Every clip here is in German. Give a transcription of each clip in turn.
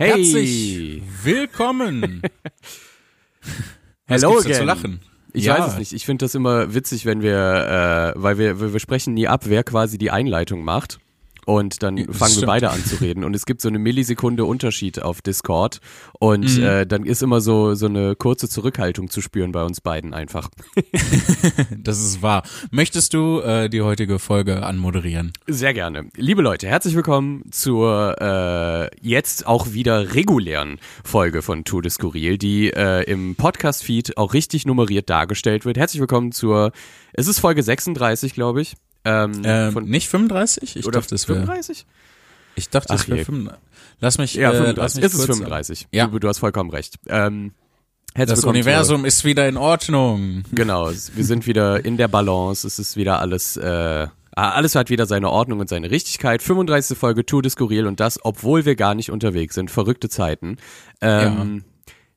Hey. Herzlich willkommen. Hello again. zu lachen? Ich Ja. weiß es nicht. Ich finde das immer witzig, wenn wir, äh, weil wir, wir, wir sprechen nie ab, wer quasi die Einleitung macht. Und dann das fangen wir stimmt. beide an zu reden. Und es gibt so eine Millisekunde Unterschied auf Discord. Und Mhm. äh, dann ist immer so, so eine kurze Zurückhaltung zu spüren bei uns beiden einfach. Das ist wahr. Möchtest du äh, die heutige Folge anmoderieren? Sehr gerne. Liebe Leute, herzlich willkommen zur äh, jetzt auch wieder regulären Folge von Tour de Skurril, die äh, im Podcast-Feed auch richtig nummeriert dargestellt wird. Herzlich willkommen zur, es ist Folge 36, glaube ich. Ähm, Ähm, von, nicht 35? Ich oder dachte, es wäre. 35? Ich dachte, es wäre je. 35. Lass mich. Ja, äh, 35. lass mich es ist kurz- 35. Ja. Du, du hast vollkommen recht. Ähm, Das Universum ist wieder in Ordnung. Genau, es- wir sind wieder in der Balance. Es ist wieder alles, äh, ah, alles hat wieder seine Ordnung und seine Richtigkeit. 35. Folge Tour de Skurril und das, obwohl wir gar nicht unterwegs sind. Verrückte Zeiten. Ähm,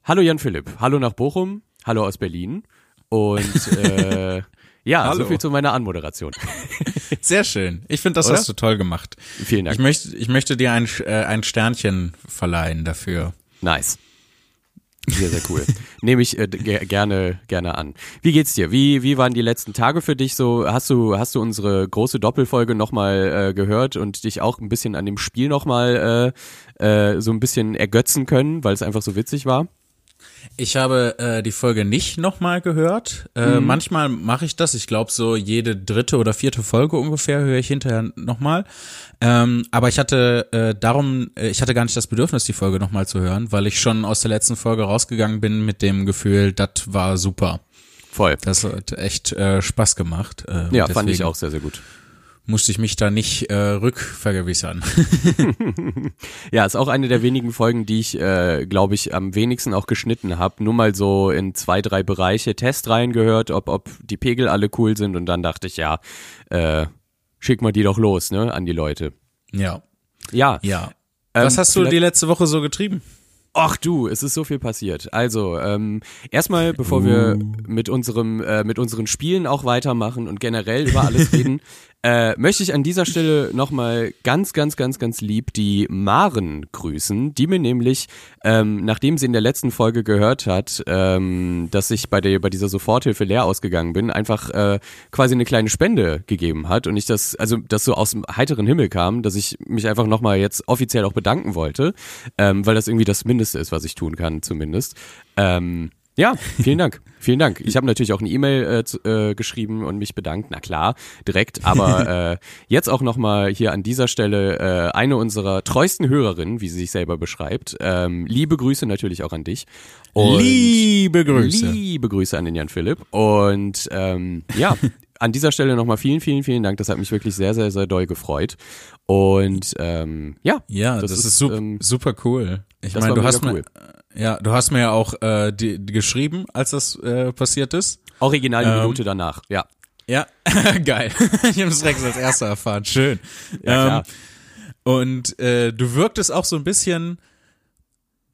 Hallo Jan Philipp. Hallo nach Bochum. Hallo aus Berlin. Und äh, ja, so Hallo. viel zu meiner Anmoderation. Sehr schön. Ich finde, das Oder? hast du toll gemacht. Vielen Dank. Ich möchte, ich möchte dir ein, äh, ein Sternchen verleihen dafür. Nice. Sehr, sehr cool. Nehme ich äh, ge gerne, gerne an. Wie geht's dir? Wie, wie waren die letzten Tage für dich so? Hast du, hast du unsere große Doppelfolge nochmal äh, gehört und dich auch ein bisschen an dem Spiel nochmal äh, äh, so ein bisschen ergötzen können, weil es einfach so witzig war? Ich habe äh, die Folge nicht nochmal gehört. Äh, Mhm. Manchmal mache ich das. Ich glaube, so jede dritte oder vierte Folge ungefähr höre ich hinterher nochmal. Ähm, aber ich hatte äh, darum, äh, ich hatte gar nicht das Bedürfnis, die Folge nochmal zu hören, weil ich schon aus der letzten Folge rausgegangen bin mit dem Gefühl, das war super. Voll. Das hat echt äh, Spaß gemacht. Äh, Ja, fand ich deswegen auch sehr, sehr gut. Musste ich mich da nicht äh, rückvergewissern. Ja, ist auch eine der wenigen Folgen, die ich, äh, glaube ich, am wenigsten auch geschnitten habe. Nur mal so in zwei, drei Bereiche Test reingehört, ob, ob die Pegel alle cool sind und dann dachte ich, ja, äh, schick mal die doch los, ne, an die Leute. ja, Ja. ja. Ähm, Was hast du die letzte Woche so getrieben? Ach du, es ist so viel passiert. Also, ähm, erstmal, bevor wir mit unserem, äh, mit unseren Spielen auch weitermachen und generell über alles reden, äh, möchte ich an dieser Stelle nochmal ganz, ganz, ganz, ganz lieb die Maren grüßen, die mir nämlich, ähm, nachdem sie in der letzten Folge gehört hat, ähm, dass ich bei der, bei dieser Soforthilfe leer ausgegangen bin, einfach äh, quasi eine kleine Spende gegeben hat und ich das, also das so aus dem heiteren Himmel kam, dass ich mich einfach nochmal jetzt offiziell auch bedanken wollte, ähm, weil das irgendwie das Mindeste ist, was ich tun kann, zumindest. Ähm, ja, vielen Dank. Vielen Dank. Ich habe natürlich auch eine E-Mail äh, äh, geschrieben und mich bedankt, na klar, direkt. Aber äh, jetzt auch nochmal hier an dieser Stelle äh, eine unserer treuesten Hörerinnen, wie sie sich selber beschreibt. Ähm, liebe Grüße natürlich auch an dich. Und Liebe Grüße. Liebe Grüße an den Jan Philipp. Und ähm, ja, an dieser Stelle nochmal vielen, vielen, vielen Dank. Das hat mich wirklich sehr, sehr, sehr doll gefreut. Und ähm, ja, Ja, das, ist, super, ähm, super cool. Ich das meine, du hast cool. mir, ja, du hast mir ja auch äh, die, die geschrieben, als das äh, passiert ist. original eine Ähm, Minute danach. Ja, Ja, geil. ich habe es Rex als erster erfahren. Schön. Ja. Ähm, und äh, du wirktest auch so ein bisschen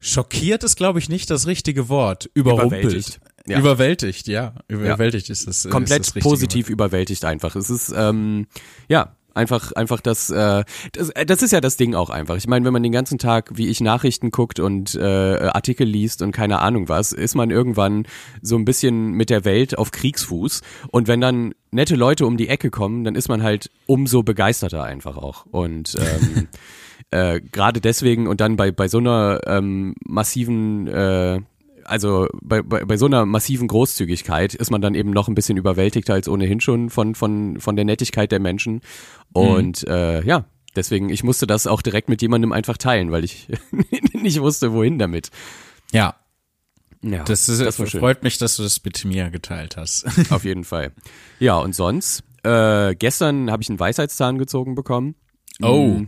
schockiert ist, glaube ich, nicht das richtige Wort. Überrumpelt. Überwältigt. Ja. Überwältigt, ja. Überwältigt ist das. komplett ist das positiv überwältigt einfach. Es ist ähm, ja einfach einfach das, äh, das das ist ja das Ding auch einfach. Ich meine, wenn man den ganzen Tag wie ich Nachrichten guckt und äh, Artikel liest und keine Ahnung was, ist man irgendwann so ein bisschen mit der Welt auf Kriegsfuß und wenn dann nette Leute um die Ecke kommen, dann ist man halt umso begeisterter einfach auch und ähm, äh, gerade deswegen und dann bei bei so einer ähm, massiven äh, also bei, bei, bei so einer massiven Großzügigkeit ist man dann eben noch ein bisschen überwältigter als ohnehin schon von, von, von der Nettigkeit der Menschen. Und äh, ja, deswegen, ich musste das auch direkt mit jemandem einfach teilen, weil ich nicht wusste, wohin damit. Ja, Ja, das, ist, das freut mich, dass du das mit mir geteilt hast. Auf jeden Fall. Ja, und sonst, äh, gestern habe ich einen Weisheitszahn gezogen bekommen. Oh.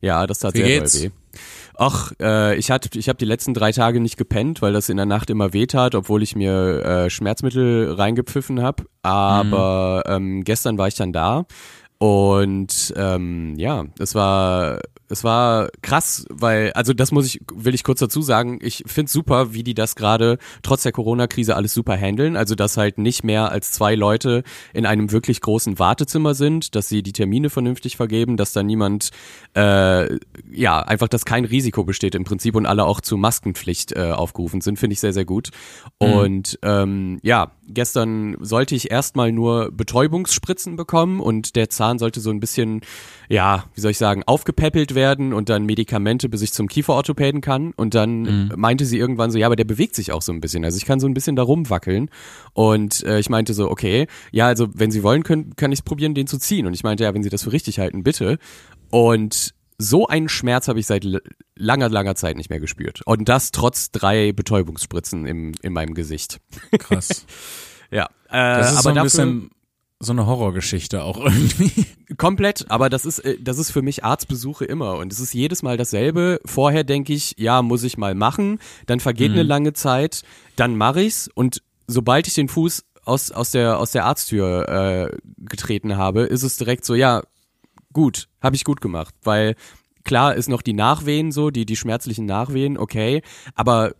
Ja, das tat Wie sehr geht's? weh. Ach, äh, ich hatte, ich habe die letzten drei Tage nicht gepennt, weil das in der Nacht immer weh tat, obwohl ich mir äh, Schmerzmittel reingepfiffen habe. Aber ähm, gestern war ich dann da und ähm, ja, es war Es war krass, weil, also das muss ich, will ich kurz dazu sagen, ich find's super, wie die das gerade trotz der Corona-Krise alles super handeln. Also dass halt nicht mehr als zwei Leute in einem wirklich großen Wartezimmer sind, dass sie die Termine vernünftig vergeben, dass da niemand, äh, ja, einfach, dass kein Risiko besteht im Prinzip und alle auch zu Maskenpflicht äh, aufgerufen sind, finde ich sehr, sehr gut. Mhm. Und ähm, ja, gestern sollte ich erstmal nur Betäubungsspritzen bekommen und der Zahn sollte so ein bisschen, ja, wie soll ich sagen, aufgepäppelt werden und dann Medikamente, bis ich zum Kieferorthopäden kann. Und dann mhm. meinte sie irgendwann so, ja, aber der bewegt sich auch so ein bisschen. Also ich kann so ein bisschen da rumwackeln. Und äh, ich meinte so, okay, ja, also wenn Sie wollen, können, kann ich es probieren, den zu ziehen. Und ich meinte, ja, wenn Sie das für richtig halten, bitte. Und so einen Schmerz habe ich seit langer, langer Zeit nicht mehr gespürt. Und das trotz drei Betäubungsspritzen im, in meinem Gesicht. Krass. ja. Äh, das ist aber so ein dafür, bisschen so eine Horrorgeschichte auch irgendwie. Komplett, aber das ist, äh, das ist für mich Arztbesuche immer und es ist jedes Mal dasselbe. Vorher denke ich, ja, muss ich mal machen, dann vergeht mhm. eine lange Zeit, dann mache ich's und sobald ich den Fuß aus, aus, der, aus der Arzttür äh, getreten habe, ist es direkt so, ja, gut, habe ich gut gemacht, weil klar ist noch die Nachwehen so, die, die schmerzlichen Nachwehen, okay, aber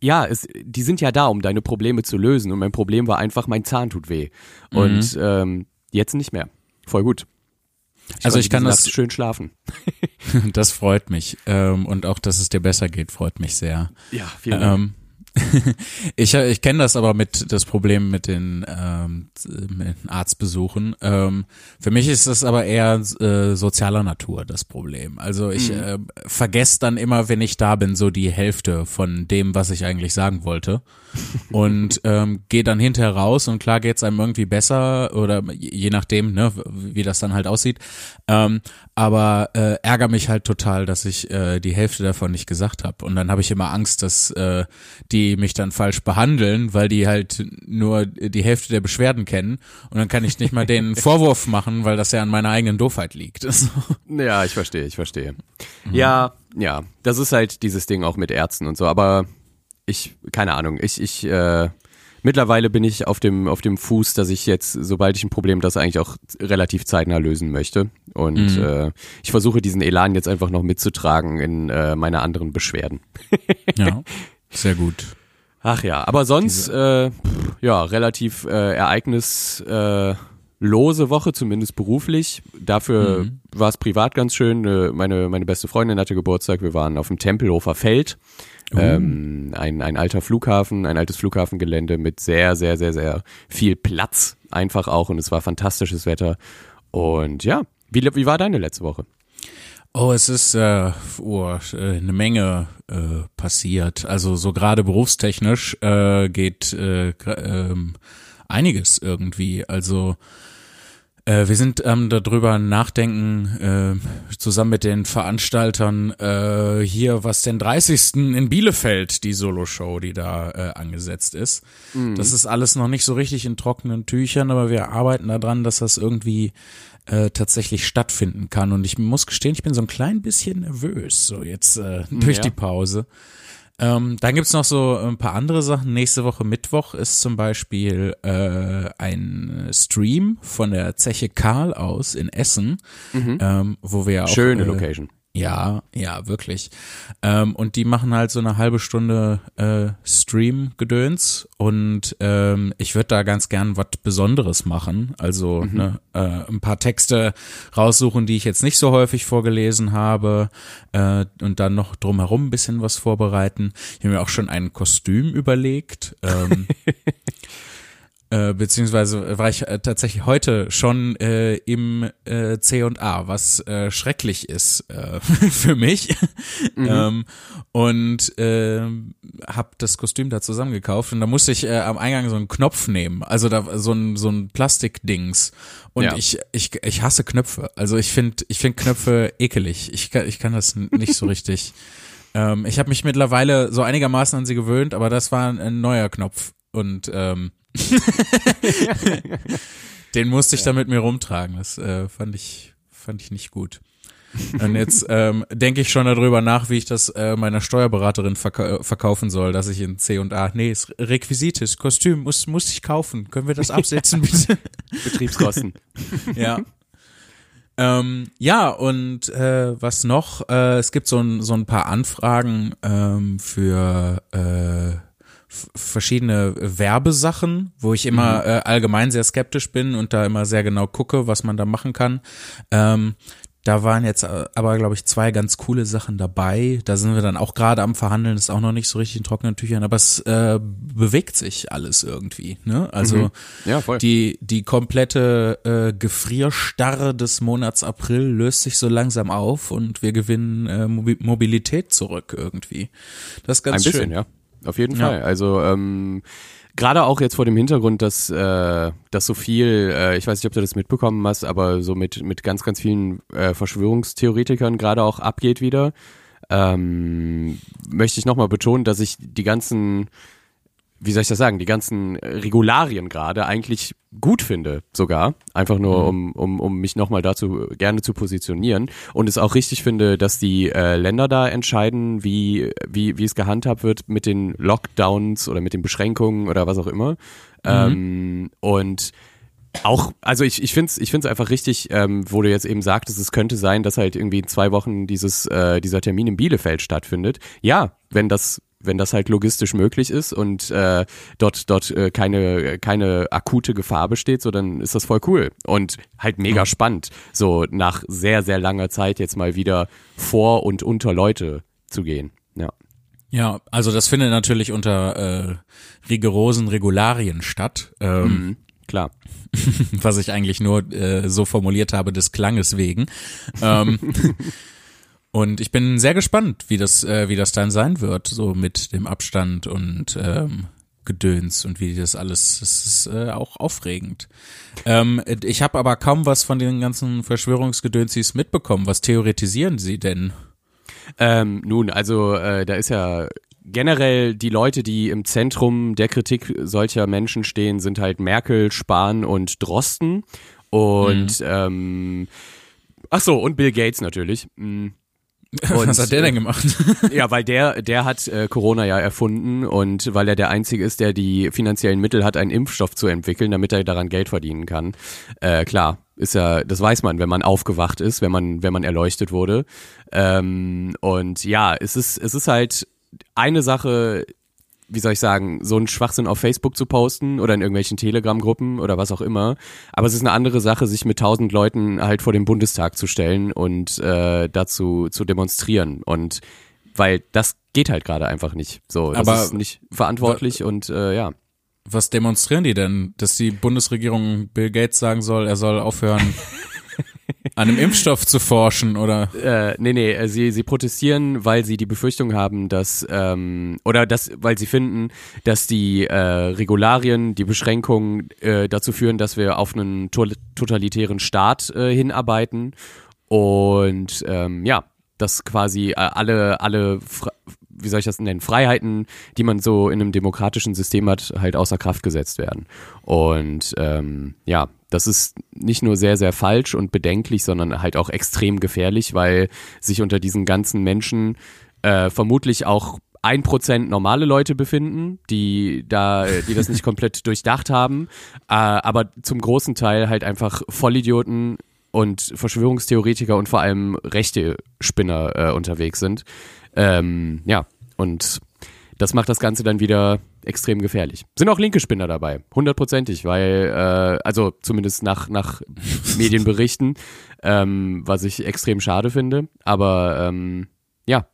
ja, es, die sind ja da, um deine Probleme zu lösen. Und mein Problem war einfach, mein Zahn tut weh. Mhm. Und ähm, jetzt nicht mehr. Voll gut. Ich also ich kann das schön schlafen. das freut mich ähm, und auch, dass es dir besser geht, freut mich sehr. Ja, vielen Dank. Ähm, ich ich kenne das aber mit das Problem mit den, ähm, mit den Arztbesuchen. Ähm, für mich ist das aber eher äh, sozialer Natur das Problem. Also ich mhm. äh, vergesse dann immer, wenn ich da bin, so die Hälfte von dem, was ich eigentlich sagen wollte und ähm, gehe dann hinterher raus und klar geht's einem irgendwie besser oder je nachdem, ne, wie das dann halt aussieht. Ähm, aber äh, ärgere mich halt total, dass ich äh, die Hälfte davon nicht gesagt habe. Und dann habe ich immer Angst, dass äh, die mich dann falsch behandeln, weil die halt nur die Hälfte der Beschwerden kennen. Und dann kann ich nicht mal denen Vorwurf machen, weil das ja an meiner eigenen Doofheit liegt. ja, ich verstehe, ich verstehe. Mhm. Ja, ja, das ist halt dieses Ding auch mit Ärzten und so. Aber ich, keine Ahnung, ich, ich, äh, mittlerweile bin ich auf dem, auf dem Fuß, dass ich jetzt, sobald ich ein Problem das eigentlich auch relativ zeitnah lösen möchte. Und mhm. äh, ich versuche diesen Elan jetzt einfach noch mitzutragen in äh, meine anderen Beschwerden. ja, sehr gut. Ach ja, aber sonst, äh, ja, relativ äh, ereignislose äh, Woche, zumindest beruflich. Dafür mhm. war es privat ganz schön. Äh, meine, meine beste Freundin hatte Geburtstag. Wir waren auf dem Tempelhofer Feld. Uh. Ähm, ein, ein alter Flughafen, ein altes Flughafengelände mit sehr, sehr, sehr, sehr viel Platz einfach auch und es war fantastisches Wetter. Und ja, wie, wie war deine letzte Woche? Oh, es ist äh, oh, äh, eine Menge äh, passiert. Also so gerade berufstechnisch äh, geht äh, äh, einiges irgendwie. Also äh, wir sind ähm, darüber nachdenken, äh, zusammen mit den Veranstaltern äh, hier, was den 30. in Bielefeld, die Solo-Show, die da äh, angesetzt ist. Mhm. Das ist alles noch nicht so richtig in trockenen Tüchern, aber wir arbeiten daran, dass das irgendwie äh, tatsächlich stattfinden kann. Und ich muss gestehen, ich bin so ein klein bisschen nervös, so jetzt äh, durch ja. die Pause. Ähm, dann gibt's noch so ein paar andere Sachen. Nächste Woche Mittwoch ist zum Beispiel äh, ein Stream von der Zeche Karl aus in Essen, mhm. ähm, wo wir auch. Schöne äh, Location. Ja, ja, wirklich. Ähm, und die machen halt so eine halbe Stunde äh, Stream-Gedöns und ähm, ich würde da ganz gern was Besonderes machen. Also mhm. ne, äh, ein paar Texte raussuchen, die ich jetzt nicht so häufig vorgelesen habe äh, und dann noch drumherum ein bisschen was vorbereiten. Ich habe mir auch schon ein Kostüm überlegt. Ähm, Äh, beziehungsweise war ich äh, tatsächlich heute schon äh, im äh, C und A, was äh, schrecklich ist äh, für mich. Mhm. ähm, und äh, habe das Kostüm da zusammengekauft und da musste ich äh, am Eingang so einen Knopf nehmen, also da so ein so ein Plastikdings. Und ja. ich ich ich hasse Knöpfe. Also ich finde ich finde Knöpfe ekelig. Ich kann ich kann das nicht so richtig. ähm, ich habe mich mittlerweile so einigermaßen an sie gewöhnt, aber das war ein neuer Knopf und ähm, Den musste ich ja. dann mit mir rumtragen. Das äh, fand ich fand ich nicht gut. Und jetzt ähm, denke ich schon darüber nach, wie ich das äh, meiner Steuerberaterin verka verkaufen soll, dass ich in C und A, nee, ist Requisites, Kostüm, muss, muss ich kaufen. Können wir das absetzen, bitte? Betriebskosten. ja. Ähm, ja, und äh, was noch? Äh, es gibt so ein, so ein paar Anfragen ähm, für äh, verschiedene Werbesachen, wo ich immer mhm. äh, allgemein sehr skeptisch bin und da immer sehr genau gucke, was man da machen kann. Ähm, da waren jetzt äh, aber, glaube ich, zwei ganz coole Sachen dabei. Da sind wir dann auch gerade am Verhandeln, ist auch noch nicht so richtig in trockenen Tüchern, aber es äh, bewegt sich alles irgendwie. Ne? Also mhm. ja, die die komplette äh, Gefrierstarre des Monats April löst sich so langsam auf und wir gewinnen äh, Mobilität zurück irgendwie. Das ist ganz Ein schön. Bisschen, ja. Auf jeden Fall. Also ähm, gerade auch jetzt vor dem Hintergrund, dass, äh, dass so viel, äh, ich weiß nicht, ob du das mitbekommen hast, aber so mit, mit ganz, ganz vielen äh, Verschwörungstheoretikern gerade auch abgeht wieder, ähm, möchte ich nochmal betonen, dass ich die ganzen wie soll ich das sagen, die ganzen Regularien gerade eigentlich gut finde, sogar. Einfach nur, mhm. um, um, um mich nochmal dazu gerne zu positionieren. Und es auch richtig finde, dass die äh, Länder da entscheiden, wie, wie, wie es gehandhabt wird mit den Lockdowns oder mit den Beschränkungen oder was auch immer. Mhm. Ähm, und auch, also ich, ich finde es ich find's einfach richtig, ähm, wo du jetzt eben sagtest, es könnte sein, dass halt irgendwie in zwei Wochen dieses, äh, dieser Termin in Bielefeld stattfindet. Ja, wenn das wenn das halt logistisch möglich ist und äh, dort dort äh, keine keine akute Gefahr besteht, so dann ist das voll cool und halt mega spannend, so nach sehr sehr langer Zeit jetzt mal wieder vor und unter Leute zu gehen. Ja. Ja, also das findet natürlich unter äh, rigorosen Regularien statt. Ähm, mhm, klar. was ich eigentlich nur äh, so formuliert habe des Klanges wegen. Ähm, Und ich bin sehr gespannt, wie das, äh, wie das dann sein wird, so mit dem Abstand und ähm, Gedöns und wie das alles, das ist äh, auch aufregend. Ähm, ich habe aber kaum was von den ganzen Verschwörungsgedönsis mitbekommen. Was theoretisieren Sie denn? Ähm, nun, also äh, da ist ja generell die Leute, die im Zentrum der Kritik solcher Menschen stehen, sind halt Merkel, Spahn und Drosten. Und mhm. ähm, ach so, und Bill Gates natürlich. Mhm. Und, Was hat der denn gemacht? ja, weil der, der hat äh, Corona ja erfunden und weil er der Einzige ist, der die finanziellen Mittel hat, einen Impfstoff zu entwickeln, damit er daran Geld verdienen kann. Äh, klar, ist ja, das weiß man, wenn man aufgewacht ist, wenn man, wenn man erleuchtet wurde. Ähm, und ja, es ist, es ist halt eine Sache, wie soll ich sagen, so einen Schwachsinn auf Facebook zu posten oder in irgendwelchen Telegram-Gruppen oder was auch immer. Aber es ist eine andere Sache, sich mit tausend Leuten halt vor den Bundestag zu stellen und äh, dazu zu demonstrieren. Und weil das geht halt gerade einfach nicht. So, das Aber ist nicht verantwortlich und äh, ja. Was demonstrieren die denn? Dass die Bundesregierung Bill Gates sagen soll, er soll aufhören, an einem Impfstoff zu forschen, oder? Äh, nee, nee, äh, sie, sie protestieren, weil sie die Befürchtung haben, dass, ähm, oder das, weil sie finden, dass die äh, Regularien, die Beschränkungen äh, dazu führen, dass wir auf einen to totalitären Staat äh, hinarbeiten. Und ähm, ja, dass quasi äh, alle, alle wie soll ich das nennen, Freiheiten, die man so in einem demokratischen System hat, halt außer Kraft gesetzt werden. Und ähm, ja, das ist nicht nur sehr, sehr falsch und bedenklich, sondern halt auch extrem gefährlich, weil sich unter diesen ganzen Menschen äh, vermutlich auch ein Prozent normale Leute befinden, die da, die das nicht komplett durchdacht haben, äh, aber zum großen Teil halt einfach Vollidioten und Verschwörungstheoretiker und vor allem rechte Spinner äh, unterwegs sind. Ähm, ja, und das macht das Ganze dann wieder extrem gefährlich. Sind auch linke Spinner dabei, hundertprozentig, weil, äh, also zumindest nach, nach Medienberichten, ähm, was ich extrem schade finde. Aber ähm, ja,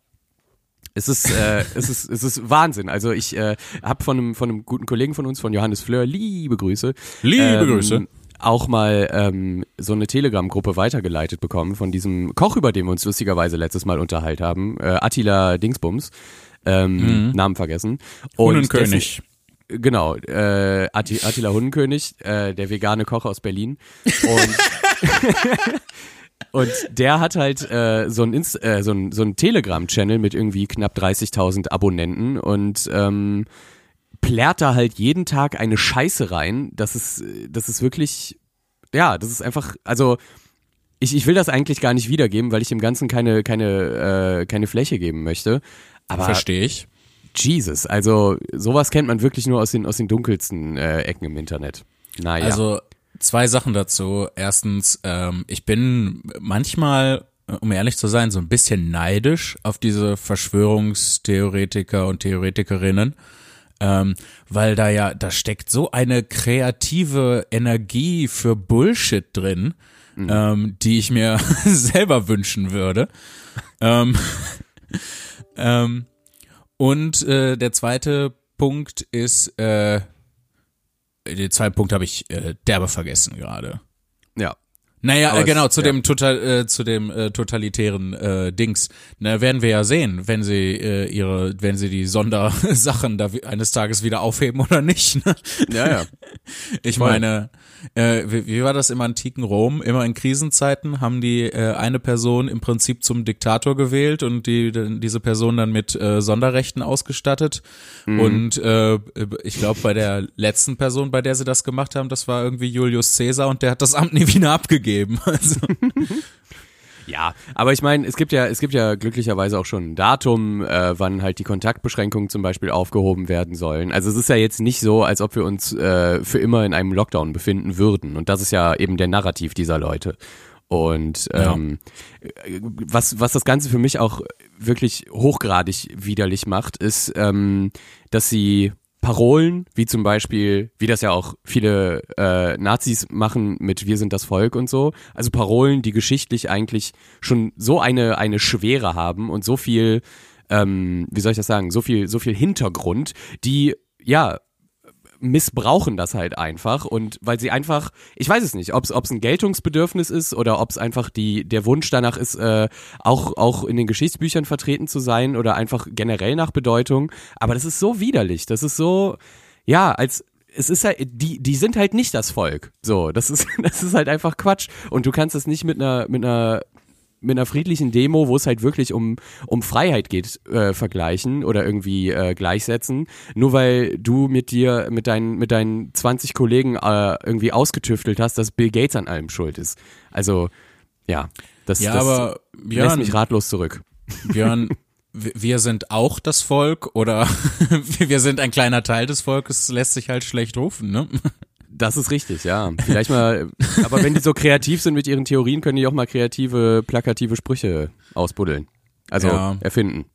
es ist, äh, es ist, es ist Wahnsinn. Also ich äh, habe von einem, von einem guten Kollegen von uns, von Johannes Fleur, liebe Grüße. Liebe ähm, Grüße auch mal ähm, so eine Telegram-Gruppe weitergeleitet bekommen von diesem Koch, über den wir uns lustigerweise letztes Mal unterhalten haben, äh, Attila Dingsbums, ähm, mhm. Namen vergessen. Und Hunnenkönig. Dessen, genau, äh, Attila Hunnenkönig, äh, der vegane Koch aus Berlin. Und Und der hat halt äh, so ein, äh, so ein, so ein Telegram-Channel mit irgendwie knapp 30.000 Abonnenten und ähm, plärt da halt jeden Tag eine Scheiße rein. Das ist, das ist wirklich, ja, das ist einfach, also ich, ich will das eigentlich gar nicht wiedergeben, weil ich dem Ganzen keine, keine, äh, keine Fläche geben möchte. Aber verstehe ich. Jesus, also sowas kennt man wirklich nur aus den, aus den dunkelsten äh, Ecken im Internet. Naja. Also zwei Sachen dazu. Erstens, ähm, ich bin manchmal, um ehrlich zu sein, so ein bisschen neidisch auf diese Verschwörungstheoretiker und Theoretikerinnen. Ähm, weil da ja, da steckt so eine kreative Energie für Bullshit drin, mhm. ähm, die ich mir selber wünschen würde. ähm, ähm, und äh, der zweite Punkt ist, äh, den zweiten Punkt habe ich äh, derbe vergessen gerade. Ja. Naja, äh, genau, zu ja. dem total, äh, zu dem äh, totalitären äh, Dings. Na, werden wir ja sehen, wenn sie äh, ihre, wenn sie die Sondersachen da eines Tages wieder aufheben oder nicht. Ne? Ja, ja. Ich Voll. meine, äh, wie, wie war das im antiken Rom? Immer in Krisenzeiten haben die äh, eine Person im Prinzip zum Diktator gewählt und die, diese Person dann mit äh, Sonderrechten ausgestattet. Mhm. Und äh, ich glaube, bei der letzten Person, bei der sie das gemacht haben, das war irgendwie Julius Caesar und der hat das Amt nie wieder abgegeben. Also. Ja, aber ich meine, es gibt ja, es gibt ja glücklicherweise auch schon ein Datum, äh, wann halt die Kontaktbeschränkungen zum Beispiel aufgehoben werden sollen. Also es ist ja jetzt nicht so, als ob wir uns äh, für immer in einem Lockdown befinden würden. Und das ist ja eben der Narrativ dieser Leute. Und ähm, ja. was, was das Ganze für mich auch wirklich hochgradig widerlich macht, ist, ähm, dass sie Parolen, wie zum Beispiel, wie das ja auch viele äh, Nazis machen mit Wir sind das Volk und so. Also Parolen, die geschichtlich eigentlich schon so eine, eine Schwere haben und so viel, ähm, wie soll ich das sagen, so viel, so viel Hintergrund, die ja missbrauchen das halt einfach und weil sie einfach, ich weiß es nicht, ob es ein Geltungsbedürfnis ist oder ob es einfach die der Wunsch danach ist, äh, auch auch in den Geschichtsbüchern vertreten zu sein oder einfach generell nach Bedeutung. Aber das ist so widerlich, das ist so, ja, als es ist halt, die, die sind halt nicht das Volk. So, das ist, das ist halt einfach Quatsch. Und du kannst es nicht mit einer, mit einer mit einer friedlichen Demo, wo es halt wirklich um, um Freiheit geht, äh, vergleichen oder irgendwie äh, gleichsetzen. Nur weil du mit dir, mit deinen, mit deinen 20 Kollegen äh, irgendwie ausgetüftelt hast, dass Bill Gates an allem schuld ist. Also, ja, das, ja, das aber Björn, lässt mich ratlos zurück. Björn, wir sind auch das Volk oder wir sind ein kleiner Teil des Volkes, lässt sich halt schlecht rufen, ne? Das ist richtig, ja. Vielleicht mal, aber wenn die so kreativ sind mit ihren Theorien, können die auch mal kreative, plakative Sprüche ausbuddeln. Also ja. erfinden.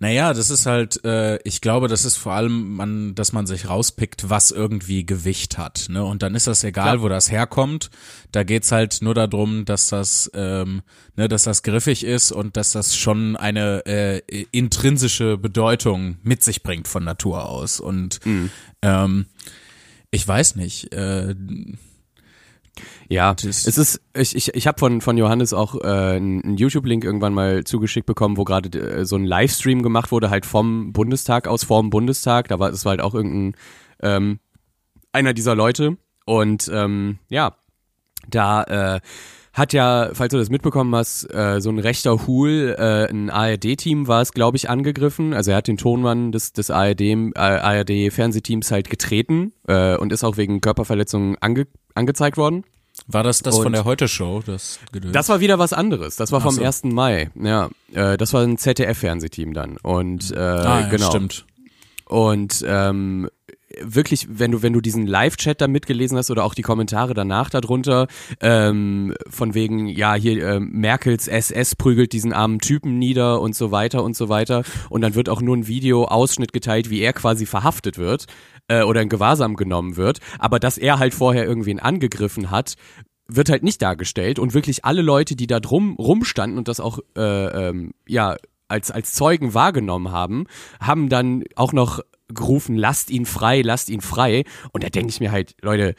Naja, das ist halt, äh, ich glaube, das ist vor allem, man, dass man sich rauspickt, was irgendwie Gewicht hat. Ne? Und dann ist das egal, Klar. wo das herkommt. Da geht's halt nur darum, dass das, ähm, ne, dass das griffig ist und dass das schon eine äh, intrinsische Bedeutung mit sich bringt von Natur aus. Und mhm. ähm, ich weiß nicht. Äh, ja, es ist, ich, ich, ich habe von, von Johannes auch äh, einen YouTube-Link irgendwann mal zugeschickt bekommen, wo gerade äh, so ein Livestream gemacht wurde, halt vom Bundestag aus, vorm Bundestag. Da war, das war halt auch irgendein ähm, einer dieser Leute. Und ähm, ja, da äh, hat ja, falls du das mitbekommen hast, äh, so ein rechter Hul, äh, ein ARD-Team war es, glaube ich, angegriffen. Also er hat den Tonmann des, des ARD, äh, ARD-Fernsehteams halt getreten äh, und ist auch wegen Körperverletzungen ange, angezeigt worden. War das das und von der Heute-Show? Das, das war wieder was anderes. Das war vom so. 1. Mai. Ja, äh, das war ein ZDF-Fernsehteam dann. Und äh, ah, ja, genau. Stimmt. Und ähm, wirklich, wenn du, wenn du diesen Live-Chat da mitgelesen hast oder auch die Kommentare danach darunter, ähm, von wegen, ja, hier äh, Merkels SS prügelt diesen armen Typen nieder und so weiter und so weiter. Und dann wird auch nur ein Video-Ausschnitt geteilt, wie er quasi verhaftet wird äh, oder in Gewahrsam genommen wird. Aber dass er halt vorher irgendwen angegriffen hat, wird halt nicht dargestellt und wirklich alle Leute, die da drum rumstanden und das auch äh, ähm, ja als als Zeugen wahrgenommen haben, haben dann auch noch gerufen, lasst ihn frei, lasst ihn frei. Und da denke ich mir halt, Leute,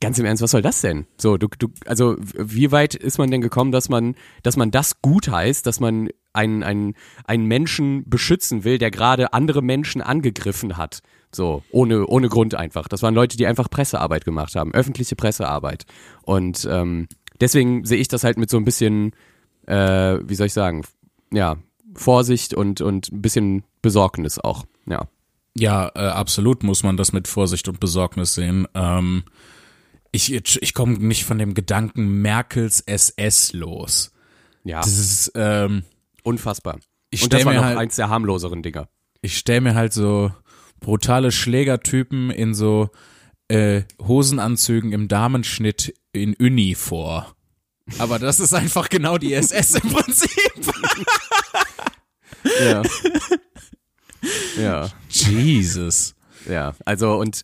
ganz im Ernst, was soll das denn? So, du, du, also wie weit ist man denn gekommen, dass man, dass man das gut heißt, dass man einen, einen, einen Menschen beschützen will, der gerade andere Menschen angegriffen hat? So, ohne, ohne Grund einfach. Das waren Leute, die einfach Pressearbeit gemacht haben, öffentliche Pressearbeit. Und ähm, deswegen sehe ich das halt mit so ein bisschen, äh, wie soll ich sagen, ja, Vorsicht und, und ein bisschen Besorgnis auch, ja. Ja, äh, absolut muss man das mit Vorsicht und Besorgnis sehen. Ähm, ich ich komme nicht von dem Gedanken Merkels SS los. Ja. Das ist ähm, unfassbar. Ich und das war noch halt, eins der harmloseren Dinger. Ich stelle mir halt so brutale Schlägertypen in so äh, Hosenanzügen im Damenschnitt in Uni vor. Aber das ist einfach genau die SS im Prinzip. Ja. ja. Jesus. Ja, also und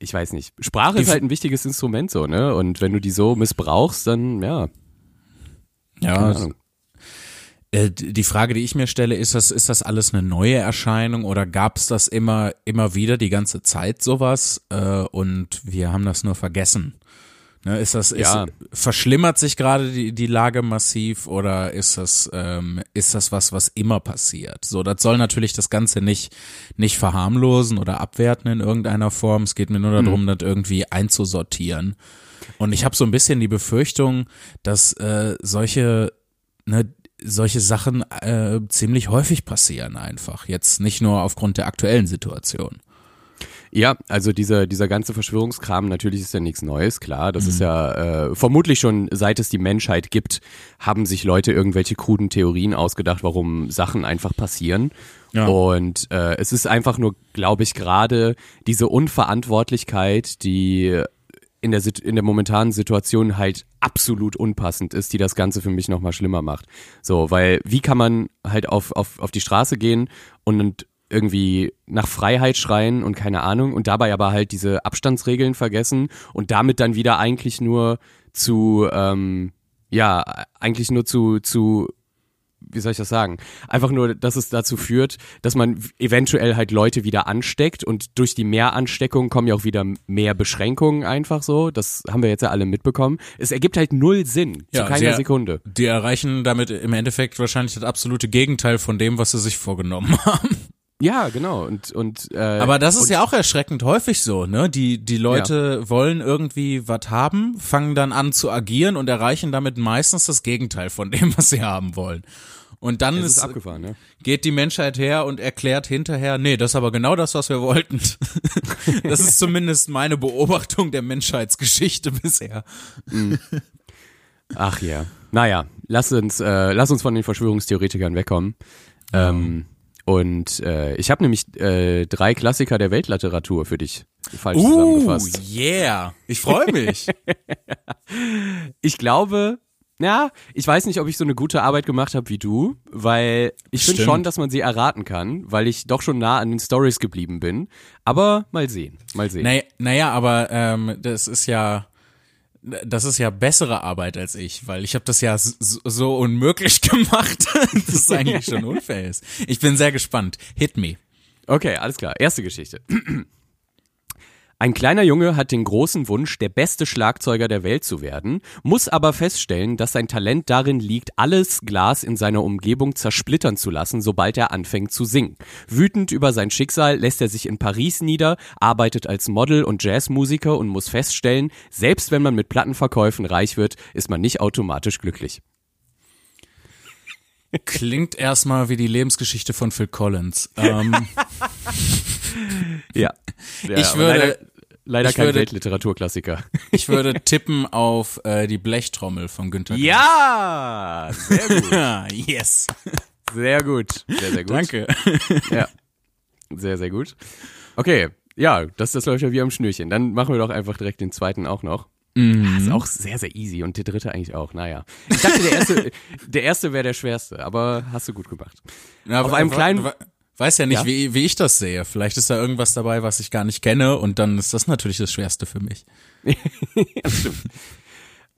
ich weiß nicht. Sprache ist Die- halt ein wichtiges Instrument so, ne? Und wenn du die so missbrauchst, dann ja. Ja, Ahnung. Äh, die Frage, die ich mir stelle, ist das, ist das alles eine neue Erscheinung oder gab es das immer, immer wieder die ganze Zeit sowas äh, und wir haben das nur vergessen? Ne, ist das, ist, Ja. verschlimmert sich gerade die, die Lage massiv oder ist das, ähm, ist das was, was immer passiert? So, das soll natürlich das Ganze nicht, nicht verharmlosen oder abwerten in irgendeiner Form. Es geht mir nur darum, das irgendwie einzusortieren. Und ich habe so ein bisschen die Befürchtung, dass äh, solche, ne, solche Sachen äh, ziemlich häufig passieren einfach. Jetzt nicht nur aufgrund der aktuellen Situation. Ja, also dieser, dieser ganze Verschwörungskram, natürlich ist ja nichts Neues, klar. Das ist ja äh, vermutlich schon, seit es die Menschheit gibt, haben sich Leute irgendwelche kruden Theorien ausgedacht, warum Sachen einfach passieren. Ja. Und äh, es ist einfach nur, glaube ich, gerade diese Unverantwortlichkeit, die in der, in der momentanen Situation halt absolut unpassend ist, die das Ganze für mich nochmal schlimmer macht. So, weil wie kann man halt auf, auf, auf die Straße gehen und irgendwie nach Freiheit schreien und keine Ahnung und dabei aber halt diese Abstandsregeln vergessen und damit dann wieder eigentlich nur zu, ähm, ja, eigentlich nur zu, zu wie soll ich das sagen? Einfach nur, dass es dazu führt, dass man eventuell halt Leute wieder ansteckt und durch die Mehransteckung kommen ja auch wieder mehr Beschränkungen einfach so. Das haben wir jetzt ja alle mitbekommen. Es ergibt halt null Sinn, zu Ja, keiner sehr- Sekunde. Die erreichen damit im Endeffekt wahrscheinlich das absolute Gegenteil von dem, was sie sich vorgenommen haben. Ja, genau. Und, und, äh, Aber das ist ja auch erschreckend häufig so, ne? Die, die Leute wollen irgendwie was haben, fangen dann an zu agieren und erreichen damit meistens das Gegenteil von dem, was sie haben wollen. Und dann es ist, ist abgefahren, ne? geht die Menschheit her und erklärt hinterher, nee, das ist aber genau das, was wir wollten. das ist zumindest meine Beobachtung der Menschheitsgeschichte bisher. Ach ja. Naja, lass uns, äh, lass uns von den Verschwörungstheoretikern wegkommen. Ähm, und äh, ich habe nämlich äh, drei Klassiker der Weltliteratur für dich falsch Uh, zusammengefasst. yeah. Ich freue mich. Ich glaube, ja, ich weiß nicht, ob ich so eine gute Arbeit gemacht habe wie du, weil ich finde schon, dass man sie erraten kann, weil ich doch schon nah an den Stories geblieben bin. Aber mal sehen, mal sehen. naja, naja, aber ähm, das ist ja das ist ja bessere Arbeit als ich, weil ich habe das ja s- s- so unmöglich gemacht, dass es eigentlich schon unfair ist. Ich bin sehr gespannt. Hit me. Okay, alles klar. Erste Geschichte. Ein kleiner Junge hat den großen Wunsch, der beste Schlagzeuger der Welt zu werden, muss aber feststellen, dass sein Talent darin liegt, alles Glas in seiner Umgebung zersplittern zu lassen, sobald er anfängt zu singen. Wütend über sein Schicksal lässt er sich in Paris nieder, arbeitet als Model und Jazzmusiker und muss feststellen, selbst wenn man mit Plattenverkäufen reich wird, ist man nicht automatisch glücklich. Klingt erstmal wie die Lebensgeschichte von Phil Collins. Ähm, Ja. ja Ich würde- leider, ich kein würde- Weltliteraturklassiker. ich würde tippen auf äh, die Blechtrommel von Günther. Ja! Sehr gut. Yes. Sehr gut. Sehr, sehr gut. Danke. Ja. Sehr, sehr gut. Okay, ja, das, das läuft ja wie am Schnürchen. Dann machen wir doch einfach direkt den zweiten auch noch. Ah, ist auch sehr, sehr easy und der dritte eigentlich auch. Naja. Ich dachte, der erste, der erste wäre der schwerste, aber hast du gut gemacht. Na, Auf einem kleinen- we- Weiß ja nicht, Ja? Wie, wie ich das sehe. Vielleicht ist da irgendwas dabei, was ich gar nicht kenne und dann ist das natürlich das Schwerste für mich.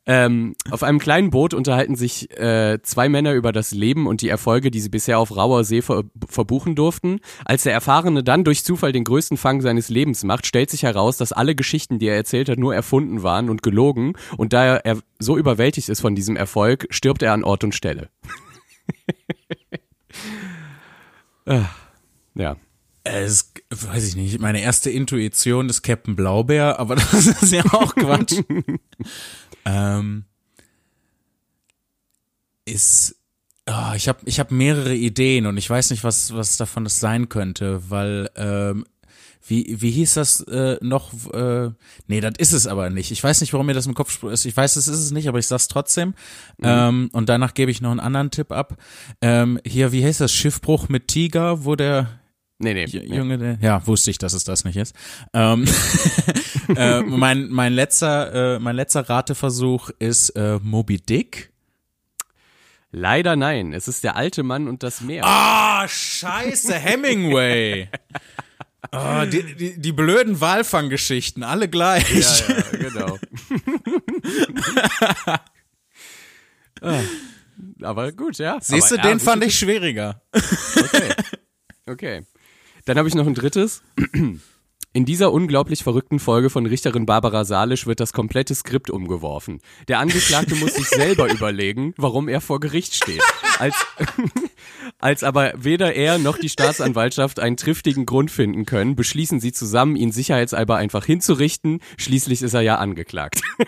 Ähm, auf einem kleinen Boot unterhalten sich äh, zwei Männer über das Leben und die Erfolge, die sie bisher auf rauer See ver verbuchen durften. Als der Erfahrene dann durch Zufall den größten Fang seines Lebens macht, stellt sich heraus, dass alle Geschichten, die er erzählt hat, nur erfunden waren und gelogen. Und da er so überwältigt ist von diesem Erfolg, stirbt er an Ort und Stelle. Ah, ja. Es, weiß ich nicht, meine erste Intuition ist Captain Blaubeer, aber das ist ja auch Quatsch. ähm, ist, ah, ich habe ich hab mehrere Ideen und ich weiß nicht, was, was davon das sein könnte, weil, ähm, wie, wie hieß das äh, noch? Äh, nee, das ist es aber nicht. Ich weiß nicht, warum mir das im Kopf ist. Ich weiß, es ist es nicht, aber ich sag's trotzdem. Ähm, und danach gebe ich noch einen anderen Tipp ab. Ähm, hier, wie heißt das? Schiffbruch mit Tiger, wo der Nee, nee. J- Junge, der, ja, wusste ich, dass es das nicht ist. Ähm, äh, mein, mein letzter, äh, mein letzter Rateversuch ist äh, Moby Dick. Leider nein. Es ist der alte Mann und das Meer. Ah, scheiße, Hemingway. Ah, die, die, die blöden Walfanggeschichten, alle gleich. Ja, ja, genau. Ah, Aber gut, ja. Siehst du, Aber, ja, den fand ich schwieriger. Okay. Okay. Dann habe ich noch ein drittes. In dieser unglaublich verrückten Folge von Richterin Barbara Salisch wird das komplette Skript umgeworfen. Der Angeklagte muss sich selber überlegen, warum er vor Gericht steht. Als, als aber weder er noch die Staatsanwaltschaft einen triftigen Grund finden können, beschließen sie zusammen, ihn sicherheitshalber einfach hinzurichten. Schließlich ist er ja angeklagt.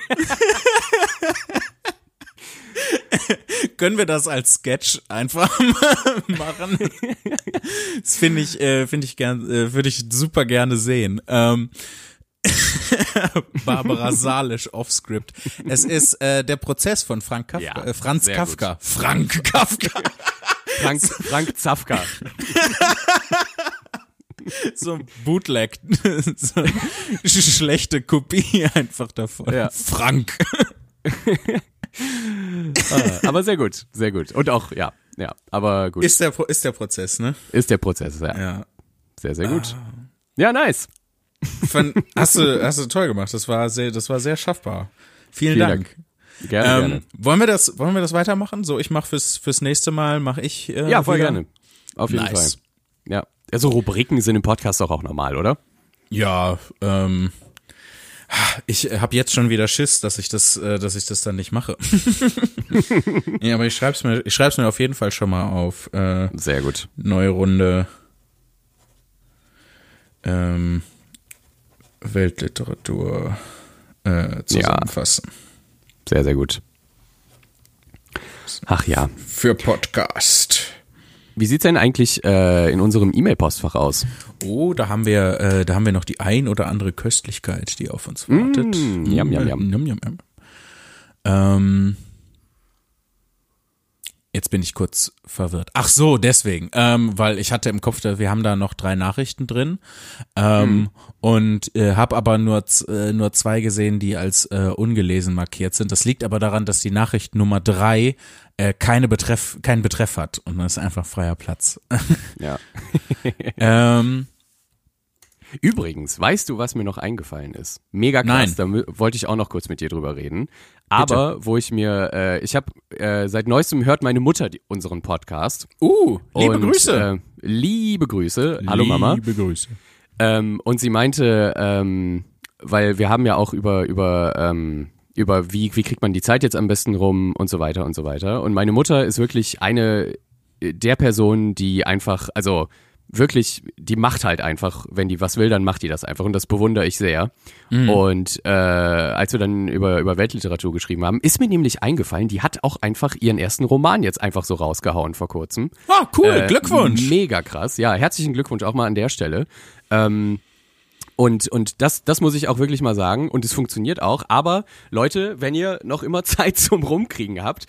Können wir das als Sketch einfach machen? Das finde ich, äh, finde ich gern, äh, würde ich super gerne sehen. Ähm, Barbara Salisch Offscript. Es ist äh, der Prozess von Frank Kafka, Ja, äh, Franz Kafka. Frank Kafka. Frank, Frank Zafka. so ein Bootleg, so eine schlechte Kopie einfach davon. Ja. Frank. Ah, Aber sehr gut, sehr gut. Und auch, ja, ja, aber gut. Ist, Ist der, ist der Prozess, ne? der Prozess, ja. Ja. Sehr, sehr gut. Ja, nice. Von, hast du, hast du toll gemacht. Das war sehr, das war sehr schaffbar. Vielen, Vielen Dank. Gerne, Ähm, gerne. wollen wir das, wollen wir das weitermachen? So, ich mache fürs, fürs nächste Mal, mache ich. Äh, Ja, voll wieder? gerne. Auf jeden Nice. Fall. Ja. Also Rubriken sind im Podcast doch auch normal, oder? Ja, ähm, ich habe jetzt schon wieder Schiss, dass ich das, äh, dass ich das dann nicht mache. ja, aber ich schreib's mir, ich schreib's mir auf jeden Fall schon mal auf. Äh, Sehr gut. neue Runde ähm, Weltliteratur äh, zusammenfassen. Sehr, sehr gut. Ach ja. Für Podcast. Wie sieht's denn eigentlich äh, in unserem E-Mail-Postfach aus? Oh, da haben wir, äh, da haben wir noch die ein oder andere Köstlichkeit, die auf uns wartet. Mm, yum, yum, yum. Yum, yum, yum. Ähm, jetzt bin ich kurz verwirrt. Ach so, deswegen, ähm, weil ich hatte im Kopf, wir haben da noch drei Nachrichten drin ähm, und äh, habe aber nur äh, nur zwei gesehen, die als äh, ungelesen markiert sind. Das liegt aber daran, dass die Nachricht Nummer drei äh, keine Betreff, keinen Betreff hat und das ist einfach freier Platz. Ja. ähm, Übrigens, weißt du, was mir noch eingefallen ist? Mega krass, Nein. da wollte ich auch noch kurz mit dir drüber reden. Aber wo ich mir, äh, ich habe äh, seit neuestem hört meine Mutter die, unseren Podcast. uh, liebe und, Grüße. Äh, liebe Grüße. Hallo Mama. Liebe Grüße. Ähm, und sie meinte, ähm, weil wir haben ja auch über, über, ähm, über wie, wie kriegt man die Zeit jetzt am besten rum und so weiter und so weiter. Und meine Mutter ist wirklich eine der Personen, die einfach, also wirklich, die macht halt einfach, wenn die was will, dann macht die das einfach und das bewundere ich sehr. Und äh, als wir dann über, über Weltliteratur geschrieben haben, ist mir nämlich eingefallen, die hat auch einfach ihren ersten Roman jetzt einfach so rausgehauen vor kurzem. Ah, cool, Äh, Glückwunsch. Mega krass. Ja, herzlichen Glückwunsch auch mal an der Stelle. Ähm, und, und das, das muss ich auch wirklich mal sagen. Und es funktioniert auch. Aber Leute, wenn ihr noch immer Zeit zum Rumkriegen habt,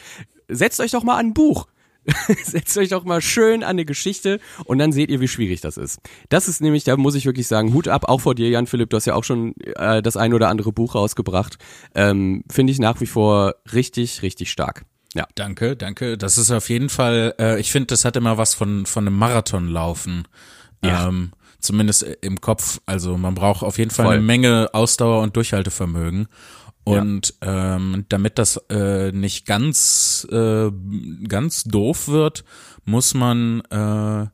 setzt euch doch mal an ein Buch. setzt euch doch mal schön an eine Geschichte und dann seht ihr, wie schwierig das ist. Das ist nämlich, da muss ich wirklich sagen, Hut ab, auch vor dir, Jan Philipp, du hast ja auch schon äh, das ein oder andere Buch rausgebracht. Ähm, Finde ich nach wie vor richtig, richtig stark. Ja. Danke, danke. Das ist auf jeden Fall, äh, ich finde, das hat immer was von, von einem Marathonlaufen. Ja. Ähm, zumindest im Kopf. Also man braucht auf jeden Fall Voll. eine Menge Ausdauer und Durchhaltevermögen. Und ähm, damit das äh, nicht ganz, äh, ganz doof wird, muss man äh,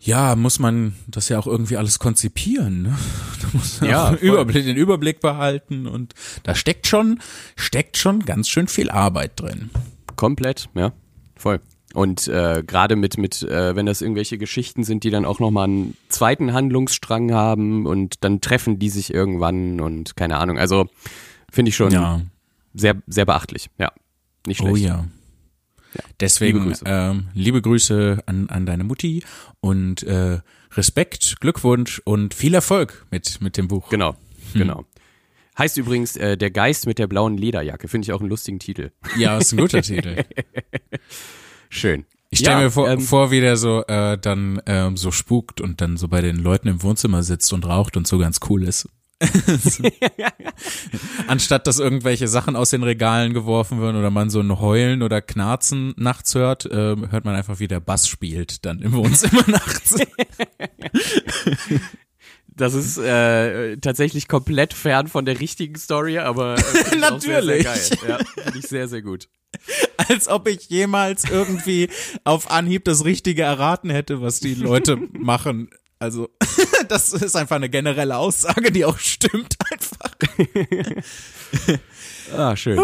ja, muss man das ja auch irgendwie alles konzipieren. Ne? Da muss man Ja. Überblick, den Überblick behalten und da steckt schon, steckt schon ganz schön viel Arbeit drin. Komplett, ja, voll. Und äh, gerade mit, mit äh, wenn das irgendwelche Geschichten sind, die dann auch nochmal einen zweiten Handlungsstrang haben und dann treffen die sich irgendwann und keine Ahnung. Also finde ich schon Ja. sehr, sehr beachtlich. Ja, nicht schlecht. Oh ja. Deswegen Liebe. Grüße, ähm, liebe Grüße an, an deine Mutti und äh, Respekt, Glückwunsch und viel Erfolg mit, mit dem Buch. Genau, Hm. genau. Heißt übrigens äh, Der Geist mit der blauen Lederjacke. Finde ich auch einen lustigen Titel. Ja, ist ein guter Titel. Schön. Ich stelle Ja, mir vor, ähm, vor, wie der so äh, dann ähm, so spukt und dann so bei den Leuten im Wohnzimmer sitzt und raucht und so ganz cool ist. Anstatt dass irgendwelche Sachen aus den Regalen geworfen werden oder man so ein Heulen oder Knarzen nachts hört, äh, hört man einfach, wie der Bass spielt dann im Wohnzimmer nachts. Das ist äh, tatsächlich komplett fern von der richtigen Story, aber äh, find ich auch sehr, sehr Natürlich. geil. Ja, finde ich sehr, sehr gut. Als ob ich jemals irgendwie auf Anhieb das Richtige erraten hätte, was die Leute machen. Also, das ist einfach eine generelle Aussage, die auch stimmt. Ah, schön.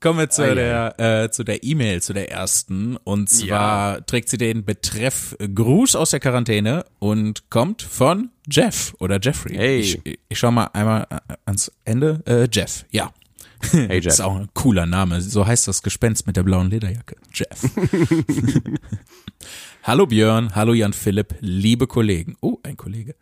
Kommen wir zu Ah, ja, der äh, zu der E-Mail, zu der ersten. Und zwar trägt sie den Betreff Gruß aus der Quarantäne und kommt von Jeff oder Jeffrey. Hey. Ich, ich schau mal einmal äh, ans Ende. Äh, Jeff, ja. Hey, Das ist Jeff. auch ein cooler Name. So heißt das Gespenst mit der blauen Lederjacke. Jeff. hallo Björn, hallo Jan Philipp, liebe Kollegen. Oh, ein Kollege.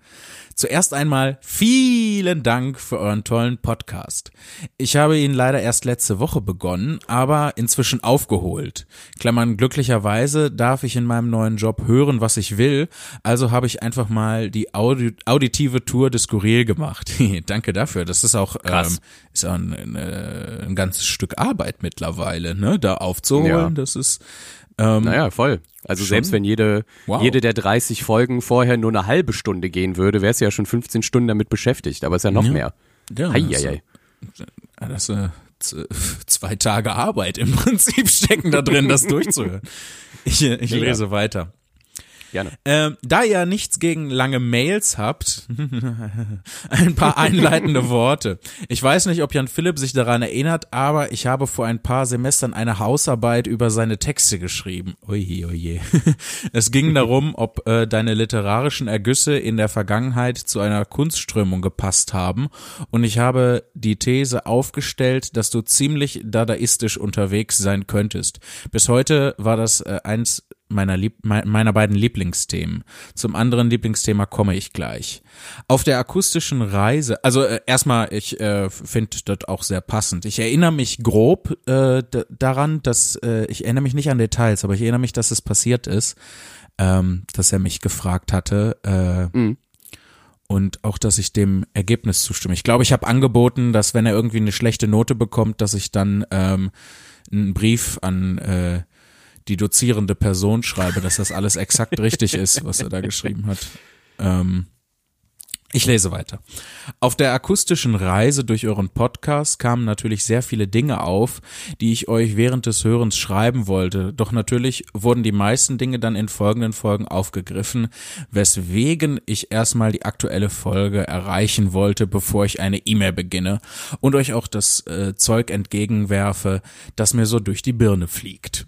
Zuerst einmal vielen Dank für euren tollen Podcast. Ich habe ihn leider erst letzte Woche begonnen, aber inzwischen aufgeholt. Klammern, glücklicherweise darf ich in meinem neuen Job hören, was ich will, also habe ich einfach mal die Audi auditive Tour des Skurril gemacht. Danke dafür. Das ist auch, Krass. ähm, ist auch ein, ein, äh, ein ganzes Stück Arbeit mittlerweile, ne, da aufzuholen. Ja. Das ist, ähm, Naja, voll. Also Schon? selbst wenn jede, Wow. jede der 30 Folgen vorher nur eine halbe Stunde gehen würde, wärst du ja schon 15 Stunden damit beschäftigt, aber ist ja noch Ja. mehr. ja, Hei, das, hei, Das äh, zwei Tage Arbeit im Prinzip stecken da drin, das durchzuhören. Ich, äh, ich Ja, ja. lese weiter. Gerne. Ähm, da ihr nichts gegen lange Mails habt, ein paar einleitende Worte. Ich weiß nicht, ob Jan Philipp sich daran erinnert, aber ich habe vor ein paar Semestern eine Hausarbeit über seine Texte geschrieben. Oje, oje. Es ging darum, ob äh, deine literarischen Ergüsse in der Vergangenheit zu einer Kunstströmung gepasst haben. Und ich habe die These aufgestellt, dass du ziemlich dadaistisch unterwegs sein könntest. Bis heute war das äh, eins meiner, Lieb me- meiner beiden Lieblingsthemen. Zum anderen Lieblingsthema komme ich gleich. Auf der akustischen Reise, also äh, erstmal, ich äh, finde das auch sehr passend. Ich erinnere mich grob äh, daran, dass äh, ich erinnere mich nicht an Details, aber ich erinnere mich, dass es passiert ist, ähm, dass er mich gefragt hatte. Äh, Mhm. und auch, dass ich dem Ergebnis zustimme. Ich glaube, ich habe angeboten, dass wenn er irgendwie eine schlechte Note bekommt, dass ich dann ähm, einen Brief an äh, die dozierende Person schreibe, dass das alles exakt richtig ist, was er da geschrieben hat. Ähm, ich lese weiter. Auf der akustischen Reise durch euren Podcast kamen natürlich sehr viele Dinge auf, die ich euch während des Hörens schreiben wollte. Doch natürlich wurden die meisten Dinge dann in folgenden Folgen aufgegriffen, weswegen ich erstmal die aktuelle Folge erreichen wollte, bevor ich eine E-Mail beginne und euch auch das äh, Zeug entgegenwerfe, das mir so durch die Birne fliegt.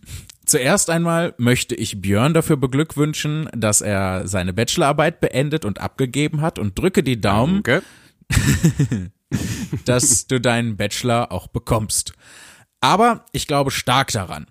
Zuerst einmal möchte ich Björn dafür beglückwünschen, dass er seine Bachelorarbeit beendet und abgegeben hat und drücke die Daumen, dass du deinen Bachelor auch bekommst. Aber ich glaube stark daran.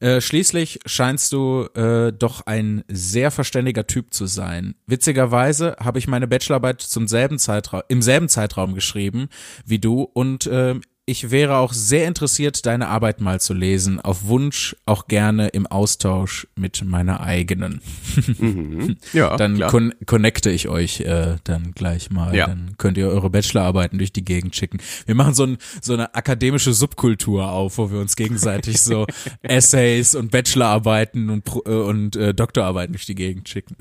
Äh, schließlich scheinst du äh, doch ein sehr verständiger Typ zu sein. Witzigerweise habe ich meine Bachelorarbeit zum selben Zeitraum, im selben Zeitraum geschrieben wie du und äh, ich wäre auch sehr interessiert, deine Arbeit mal zu lesen. Auf Wunsch auch gerne im Austausch mit meiner eigenen. Ja, Dann con connecte ich euch äh, dann gleich mal. Ja. Dann könnt ihr eure Bachelorarbeiten durch die Gegend schicken. Wir machen so, ein, so eine akademische Subkultur auf, wo wir uns gegenseitig so Essays und Bachelorarbeiten und, äh, und äh, Doktorarbeiten durch die Gegend schicken.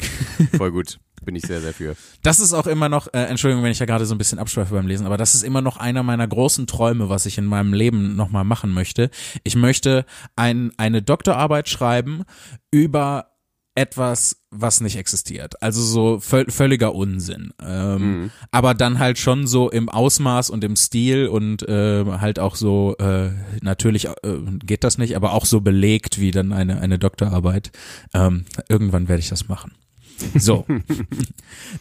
Voll gut. Bin ich sehr, sehr für. Das ist auch immer noch, äh, Entschuldigung, wenn ich ja gerade so ein bisschen abschweife beim Lesen, aber das ist immer noch einer meiner großen Träume, was ich in meinem Leben nochmal machen möchte. Ich möchte ein, eine Doktorarbeit schreiben über etwas, was nicht existiert. Also so völ völliger Unsinn. Ähm, Aber dann halt schon so im Ausmaß und im Stil und äh, halt auch so, äh, natürlich äh, geht das nicht, aber auch so belegt wie dann eine, eine Doktorarbeit. Ähm, irgendwann werde ich das machen. So.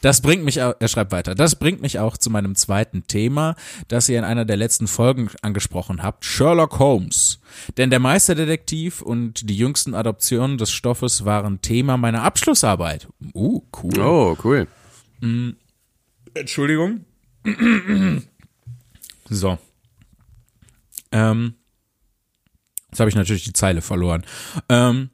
Das bringt mich, er schreibt weiter, das bringt mich auch zu meinem zweiten Thema, das ihr in einer der letzten Folgen angesprochen habt, Sherlock Holmes. Denn der Meisterdetektiv und die jüngsten Adoptionen des Stoffes waren Thema meiner Abschlussarbeit. Uh, cool. Oh, cool. Entschuldigung. So. Ähm, jetzt habe ich natürlich die Zeile verloren. Ähm,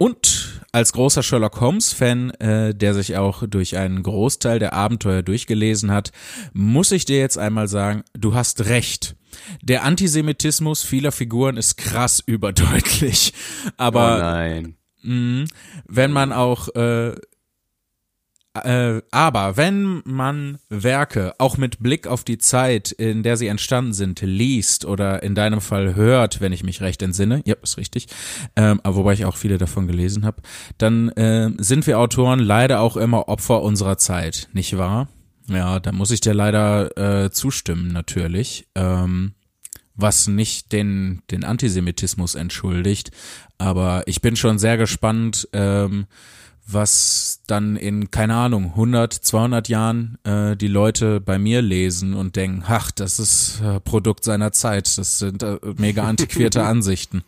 und als großer Sherlock Holmes-Fan, äh, der sich auch durch einen Großteil der Abenteuer durchgelesen hat, muss ich dir jetzt einmal sagen, du hast recht. Der Antisemitismus vieler Figuren ist krass überdeutlich. Aber oh nein. Mh, wenn man auch äh, äh, aber wenn man Werke auch mit Blick auf die Zeit, in der sie entstanden sind, liest oder in deinem Fall hört, wenn ich mich recht entsinne, ja, ist richtig, ähm, aber wobei ich auch viele davon gelesen habe, dann äh, sind wir Autoren leider auch immer Opfer unserer Zeit, nicht wahr? Ja, da muss ich dir leider äh, zustimmen, natürlich. Ähm, was nicht den, den Antisemitismus entschuldigt. Aber ich bin schon sehr gespannt, ähm, was dann in, keine Ahnung, 100, 200 Jahren äh, die Leute bei mir lesen und denken, ach, das ist äh, Produkt seiner Zeit, das sind äh, mega antiquierte Ansichten.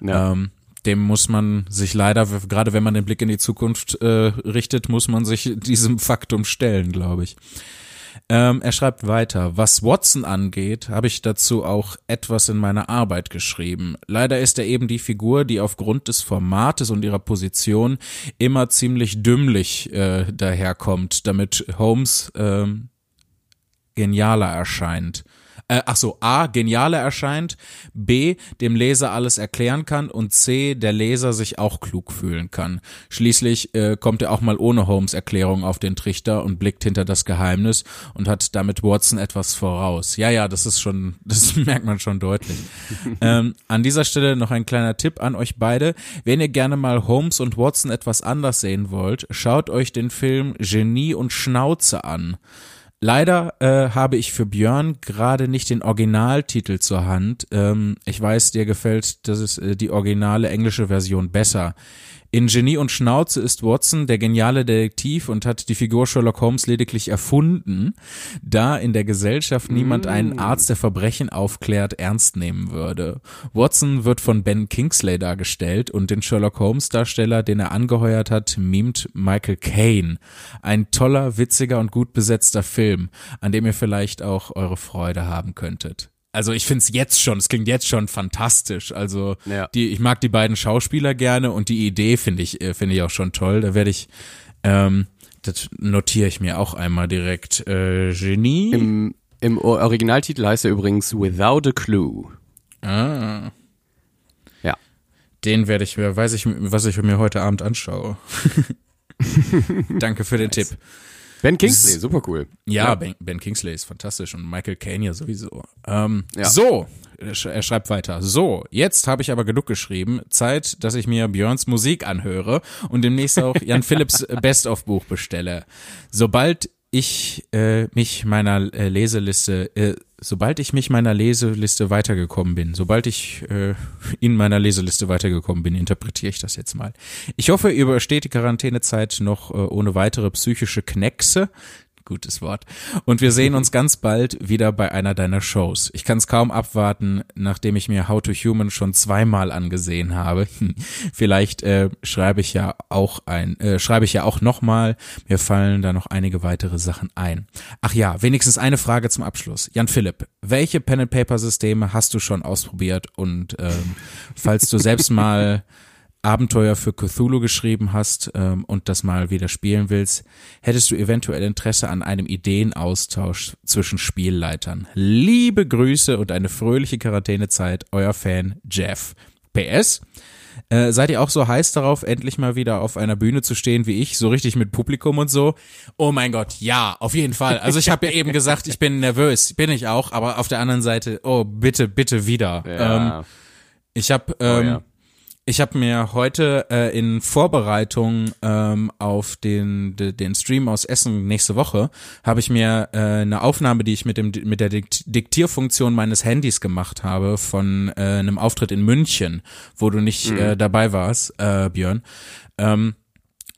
Ja. Ähm, dem muss man sich leider, gerade wenn man den Blick in die Zukunft äh, richtet, muss man sich diesem Faktum stellen, glaube ich. Ähm, er schreibt weiter, was Watson angeht, habe ich dazu auch etwas in meiner Arbeit geschrieben. Leider ist er eben die Figur, die aufgrund des Formates und ihrer Position immer ziemlich dümmlich äh, daherkommt, damit Holmes äh, genialer erscheint äh, ach so, A, genialer erscheint, B, dem Leser alles erklären kann und C, der Leser sich auch klug fühlen kann. Schließlich äh, kommt er auch mal ohne Holmes Erklärung auf den Trichter und blickt hinter das Geheimnis und hat damit Watson etwas voraus. Ja, ja, das ist schon, das merkt man schon deutlich. ähm, an dieser Stelle noch ein kleiner Tipp an euch beide. Wenn ihr gerne mal Holmes und Watson etwas anders sehen wollt, schaut euch den Film Genie und Schnauze an. Leider äh, habe ich für Björn gerade nicht den Originaltitel zur Hand. Ähm, ich weiß, dir gefällt das ist äh, die originale englische Version besser. In Genie und Schnauze ist Watson der geniale Detektiv und hat die Figur Sherlock Holmes lediglich erfunden, da in der Gesellschaft niemand einen mm. Arzt, der Verbrechen aufklärt, ernst nehmen würde. Watson wird von Ben Kingsley dargestellt und den Sherlock Holmes Darsteller, den er angeheuert hat, mimt Michael Caine. Ein toller, witziger und gut besetzter Film, an dem ihr vielleicht auch eure Freude haben könntet also ich finde es jetzt schon, es klingt jetzt schon fantastisch. Also ja. die, ich mag die beiden Schauspieler gerne und die Idee finde ich, äh, finde ich auch schon toll. Da werde ich, ähm, das notiere ich mir auch einmal direkt. Äh, Genie. Im, Im Originaltitel heißt er übrigens Without a Clue. Ah. Ja. Den werde ich mir, weiß ich, was ich mir heute Abend anschaue. Danke für den nice. Tipp. Ben Kingsley, super cool. Ja, ja. Ben, ben, Kingsley ist fantastisch und Michael Caine ja sowieso. Ähm, ja. So, er schreibt weiter. So, jetzt habe ich aber genug geschrieben. Zeit, dass ich mir Björns Musik anhöre und demnächst auch Jan Philipps Best-of-Buch bestelle. Sobald ich äh, mich meiner äh, Leseliste, äh, sobald ich mich meiner Leseliste weitergekommen bin, sobald ich äh, in meiner Leseliste weitergekommen bin, interpretiere ich das jetzt mal. Ich hoffe, ihr übersteht die Quarantänezeit noch äh, ohne weitere psychische Kneckse, gutes Wort. Und wir sehen uns ganz bald wieder bei einer deiner Shows. Ich kann es kaum abwarten, nachdem ich mir How to Human schon zweimal angesehen habe. Vielleicht äh, schreibe ich ja auch ein, äh, schreibe ich ja auch nochmal. Mir fallen da noch einige weitere Sachen ein. Ach ja, wenigstens eine Frage zum Abschluss. Jan Philipp, welche Pen and Paper Systeme hast du schon ausprobiert? Und ähm, falls du selbst mal Abenteuer für Cthulhu geschrieben hast ähm, und das mal wieder spielen willst, hättest du eventuell Interesse an einem Ideenaustausch zwischen Spielleitern. Liebe Grüße und eine fröhliche Quarantänezeit, euer Fan Jeff. PS. Äh, seid ihr auch so heiß darauf, endlich mal wieder auf einer Bühne zu stehen wie ich, so richtig mit Publikum und so? Oh mein Gott, ja, auf jeden Fall. Also ich habe ja eben gesagt, ich bin nervös, bin ich auch, aber auf der anderen Seite, oh bitte, bitte wieder. Ja. Ähm, ich habe ähm, oh, ja ich habe mir heute äh, in Vorbereitung ähm, auf den, de, den Stream aus Essen nächste Woche, habe ich mir äh, eine Aufnahme, die ich mit, dem, mit der Diktierfunktion meines Handys gemacht habe, von äh, einem Auftritt in München, wo du nicht mhm. äh, dabei warst, äh, Björn. Ähm,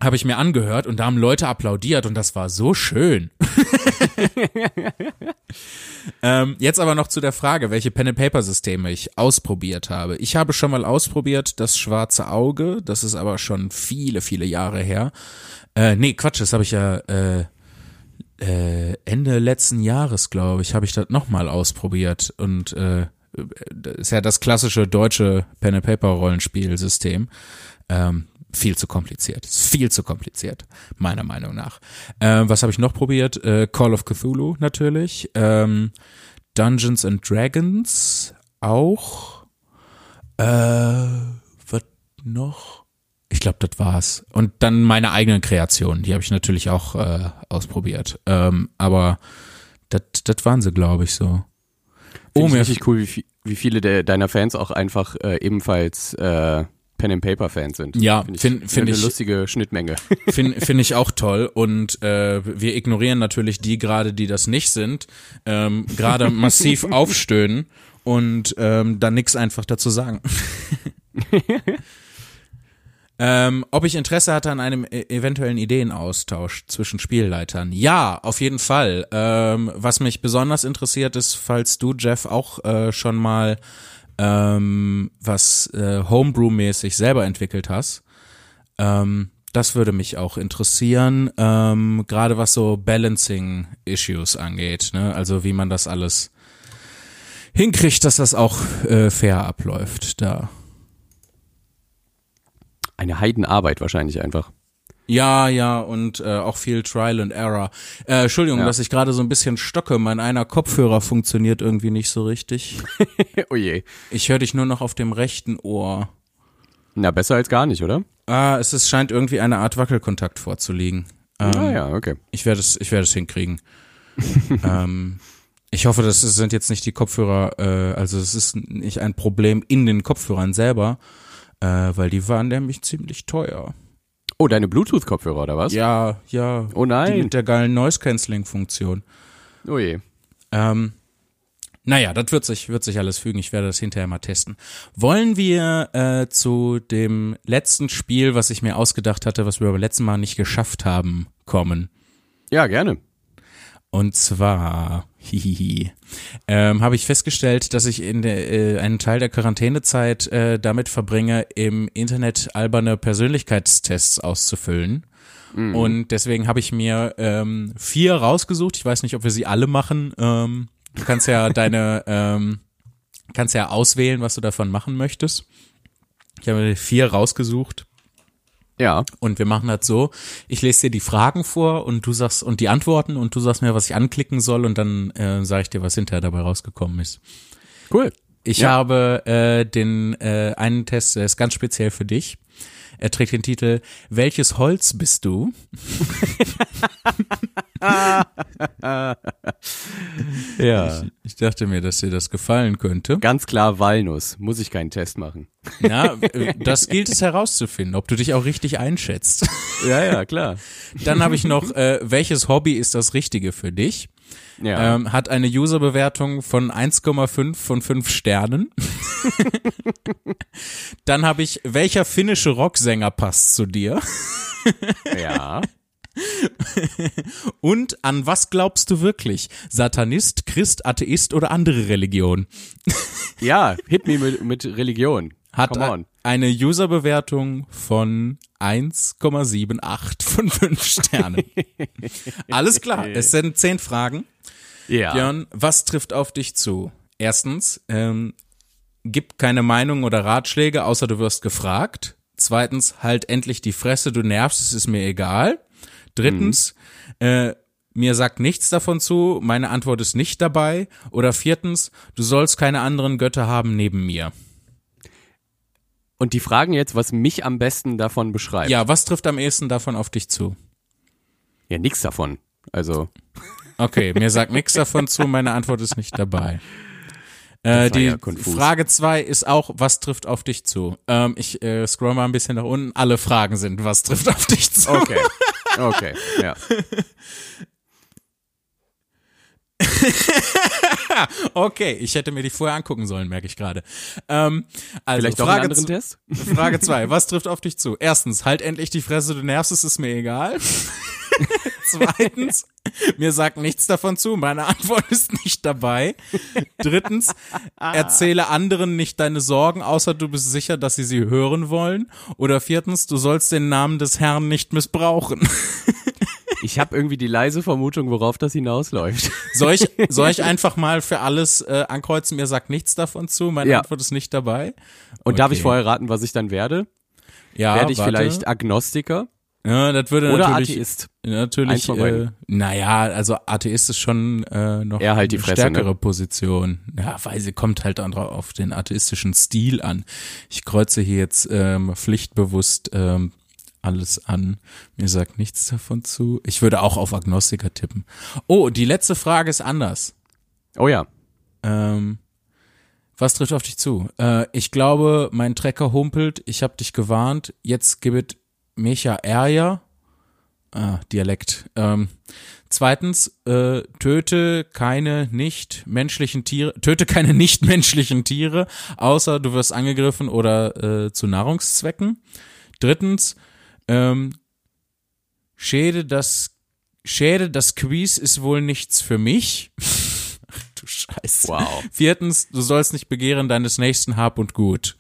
habe ich mir angehört und da haben Leute applaudiert und das war so schön. ähm, jetzt aber noch zu der Frage, welche Pen-and-Paper-Systeme ich ausprobiert habe. Ich habe schon mal ausprobiert das schwarze Auge, das ist aber schon viele, viele Jahre her. Äh, nee, Quatsch, das habe ich ja äh, äh, Ende letzten Jahres, glaube ich, habe ich das nochmal ausprobiert und äh, ist ja das klassische deutsche Pen-and-Paper-Rollenspielsystem. Ähm, viel zu kompliziert. Ist viel zu kompliziert, meiner Meinung nach. Ähm, was habe ich noch probiert? Äh, Call of Cthulhu natürlich. Ähm, Dungeons and Dragons auch. Äh, was noch? Ich glaube, das war's. Und dann meine eigenen Kreationen, die habe ich natürlich auch äh, ausprobiert. Ähm, aber das waren sie, glaube ich, so. Oh, mir richtig cool, wie, wie viele der, deiner Fans auch einfach äh, ebenfalls äh, Pen and Paper Fans sind. Ja, finde find, find ich eine lustige Schnittmenge. Finde find ich auch toll und äh, wir ignorieren natürlich die gerade, die das nicht sind, ähm, gerade massiv aufstöhnen und ähm, dann nix einfach dazu sagen. Ähm, ob ich Interesse hatte an einem e eventuellen Ideenaustausch zwischen Spielleitern? Ja, auf jeden Fall. Ähm, was mich besonders interessiert ist, falls du, Jeff, auch äh, schon mal ähm, was äh, Homebrew-mäßig selber entwickelt hast. Ähm, das würde mich auch interessieren, ähm, gerade was so Balancing-Issues angeht. Ne? Also wie man das alles hinkriegt, dass das auch äh, fair abläuft. Da eine Heidenarbeit wahrscheinlich einfach. Ja, ja, und äh, auch viel Trial and Error. Äh, Entschuldigung, ja. dass ich gerade so ein bisschen stocke. Mein einer Kopfhörer funktioniert irgendwie nicht so richtig. oh je. Ich höre dich nur noch auf dem rechten Ohr. Na, besser als gar nicht, oder? Ah, es ist, scheint irgendwie eine Art Wackelkontakt vorzuliegen. Ähm, ah ja, okay. Ich werde es, ich werde es hinkriegen. ähm, ich hoffe, das sind jetzt nicht die Kopfhörer, äh, also es ist nicht ein Problem in den Kopfhörern selber, äh, weil die waren nämlich ziemlich teuer. Oh, deine Bluetooth-Kopfhörer oder was? Ja, ja. Oh nein. Die mit der geilen Noise-Canceling-Funktion. Oh je. Ähm, naja, das wird sich, wird sich alles fügen. Ich werde das hinterher mal testen. Wollen wir äh, zu dem letzten Spiel, was ich mir ausgedacht hatte, was wir beim letzten Mal nicht geschafft haben, kommen? Ja, gerne. Und zwar hihihi, ähm, habe ich festgestellt, dass ich in der, äh, einen Teil der Quarantänezeit äh, damit verbringe, im Internet alberne Persönlichkeitstests auszufüllen. Mhm. Und deswegen habe ich mir ähm, vier rausgesucht. Ich weiß nicht, ob wir sie alle machen. Ähm, du kannst ja deine, ähm, kannst ja auswählen, was du davon machen möchtest. Ich habe mir vier rausgesucht. Ja. Und wir machen das so, ich lese dir die Fragen vor und du sagst, und die Antworten und du sagst mir, was ich anklicken soll und dann äh, sage ich dir, was hinterher dabei rausgekommen ist. Cool. Ich ja. habe äh, den äh, einen Test, der ist ganz speziell für dich. Er trägt den Titel Welches Holz bist du? ja. Ich, ich, dachte mir, dass dir das gefallen könnte. Ganz klar Walnuss. Muss ich keinen Test machen. Ja, das gilt es herauszufinden, ob du dich auch richtig einschätzt. Ja, ja, klar. Dann habe ich noch, äh, welches Hobby ist das Richtige für dich? Ja. Ähm, hat eine Userbewertung von 1,5 von 5 Sternen. Dann habe ich, welcher finnische Rocksänger passt zu dir? ja. Und an was glaubst du wirklich? Satanist, Christ, Atheist oder andere Religion? ja, hit me mit, mit Religion. Hat eine Userbewertung von 1,78 von 5 Sternen. Alles klar, es sind 10 Fragen. Ja. Björn, was trifft auf dich zu? Erstens, ähm, gib keine Meinung oder Ratschläge, außer du wirst gefragt. Zweitens, halt endlich die Fresse, du nervst, es ist mir egal. Drittens, mhm. äh, mir sagt nichts davon zu, meine Antwort ist nicht dabei. Oder viertens, du sollst keine anderen Götter haben neben mir. Und die fragen jetzt, was mich am besten davon beschreibt. Ja, was trifft am ehesten davon auf dich zu? Ja, nichts davon. Also. Okay, mir sagt nichts davon zu, meine Antwort ist nicht dabei. Äh, die ja Frage zwei ist auch, was trifft auf dich zu? Ähm, ich äh, scroll mal ein bisschen nach unten. Alle Fragen sind, was trifft auf dich zu? Okay. Okay, ja. okay, ich hätte mir die vorher angucken sollen, merke ich gerade. Ähm, also Vielleicht Frage einen anderen Test? Frage zwei, was trifft auf dich zu? Erstens, halt endlich die Fresse, du nervst, es ist mir egal. Zweitens, mir sagt nichts davon zu, meine Antwort ist nicht dabei. Drittens, erzähle anderen nicht deine Sorgen, außer du bist sicher, dass sie sie hören wollen. Oder viertens, du sollst den Namen des Herrn nicht missbrauchen. Ich habe irgendwie die leise Vermutung, worauf das hinausläuft. Soll ich, soll ich einfach mal für alles äh, ankreuzen, mir sagt nichts davon zu, meine ja. Antwort ist nicht dabei? Und okay. darf ich vorher raten, was ich dann werde? Ja, Werde ich warte. vielleicht Agnostiker Ja, das würde oder natürlich, Atheist? natürlich, äh, naja, also Atheist ist schon äh, noch halt die eine Fresse, stärkere ne? Position. Ja, weil sie kommt halt an, auf den atheistischen Stil an. Ich kreuze hier jetzt ähm, pflichtbewusst ähm, alles an. Mir sagt nichts davon zu. Ich würde auch auf Agnostiker tippen. Oh, die letzte Frage ist anders. Oh ja. Ähm, was trifft auf dich zu? Äh, ich glaube, mein Trecker humpelt. Ich habe dich gewarnt. Jetzt gibt Mecha Ärger. Ah, Dialekt. Ähm, zweitens, äh, töte keine nicht menschlichen Tiere, töte keine nicht menschlichen Tiere, außer du wirst angegriffen oder äh, zu Nahrungszwecken. Drittens, ähm, Schäde das Schäde das Quiz ist wohl nichts für mich. Ach du Scheiße. Wow. Viertens, du sollst nicht begehren deines nächsten Hab und Gut.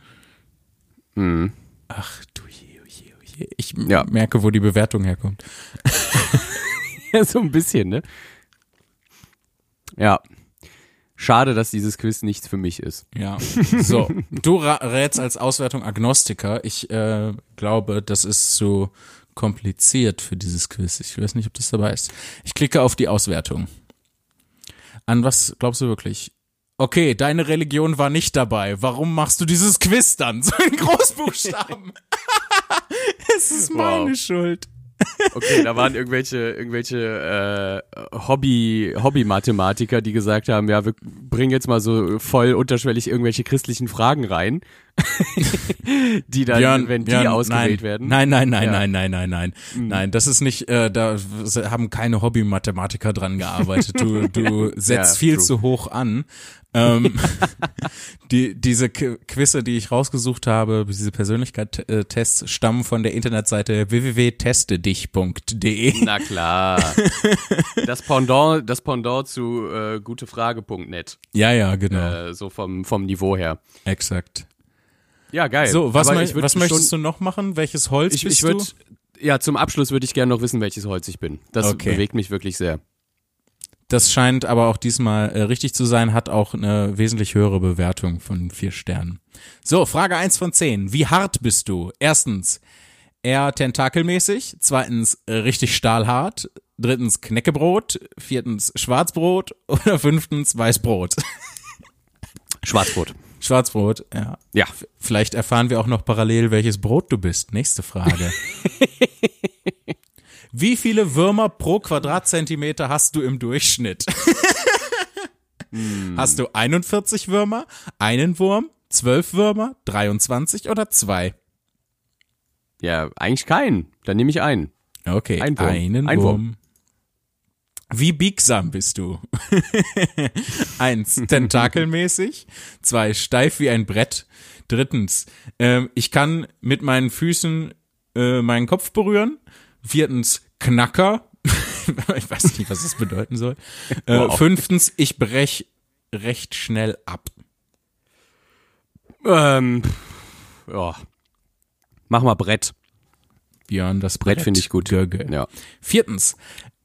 Hm. Ach du je, oh je, oh je. Ich Ja. merke, wo die Bewertung herkommt. Ja, so ein bisschen, ne? Ja. Schade, dass dieses Quiz nichts für mich ist. Ja. So, du rätst als Auswertung Agnostiker. Ich äh, glaube, das ist zu kompliziert für dieses Quiz. Ich weiß nicht, ob das dabei ist. Ich klicke auf die Auswertung. An was glaubst du wirklich? Okay, deine Religion war nicht dabei. Warum machst du dieses Quiz dann? So in Großbuchstaben. es ist meine Wow. Schuld. Okay, da waren irgendwelche, irgendwelche äh, Hobby, Hobby-Mathematiker, die gesagt haben, ja, wir bringen jetzt mal so voll unterschwellig irgendwelche christlichen Fragen rein, die dann, Björn, wenn die Björn, ausgewählt nein, werden. Nein, nein, nein, Ja. nein, nein, nein, nein. Nein, das ist nicht, äh, da haben keine Hobby-Mathematiker dran gearbeitet. Du, du setzt Ja, viel true. zu hoch an. Ähm, die, diese Qu- Quizze, die ich rausgesucht habe, diese Persönlichkeitstests, stammen von der Internetseite www.testedich.de. Na klar. Das Pendant, das Pendant zu äh, gutefrage.net, Ja, ja, genau. äh, so vom, vom Niveau her. Exakt. Ja, geil. So, was, würd was möchtest du noch machen? Welches Holz Ich, bist ich würde, du? ja, zum Abschluss würde ich gerne noch wissen, welches Holz ich bin. Das Okay. bewegt mich wirklich sehr. Das scheint aber auch diesmal äh, richtig zu sein, hat auch eine wesentlich höhere Bewertung von vier Sternen. So, Frage eins von zehn. Wie hart bist du? Erstens, eher tentakelmäßig. Zweitens, äh, richtig stahlhart. Drittens, Knäckebrot. Viertens, Schwarzbrot. Oder fünftens, Weißbrot. Schwarzbrot. Schwarzbrot, ja. Ja. Vielleicht erfahren wir auch noch parallel, welches Brot du bist. Nächste Frage. Wie viele Würmer pro Quadratzentimeter hast du im Durchschnitt? Hast du 41 Würmer, einen Wurm, 12 Würmer, 23 oder zwei? Ja, eigentlich keinen. Dann nehme ich einen. Okay, Ein Wurm. einen Ein Wurm. Wurm. Wie biegsam bist du? Eins, tentakelmäßig. Zwei, steif wie ein Brett. Drittens, ähm, ich kann mit meinen Füßen äh, meinen Kopf berühren. Viertens, Knacker. ich weiß nicht, was das bedeuten soll. Äh, Wow. Fünftens, ich brech recht schnell ab. Ähm, ja. Mach mal Brett. Björn, das Brett finde ich gut. Gögge. Ja. Viertens,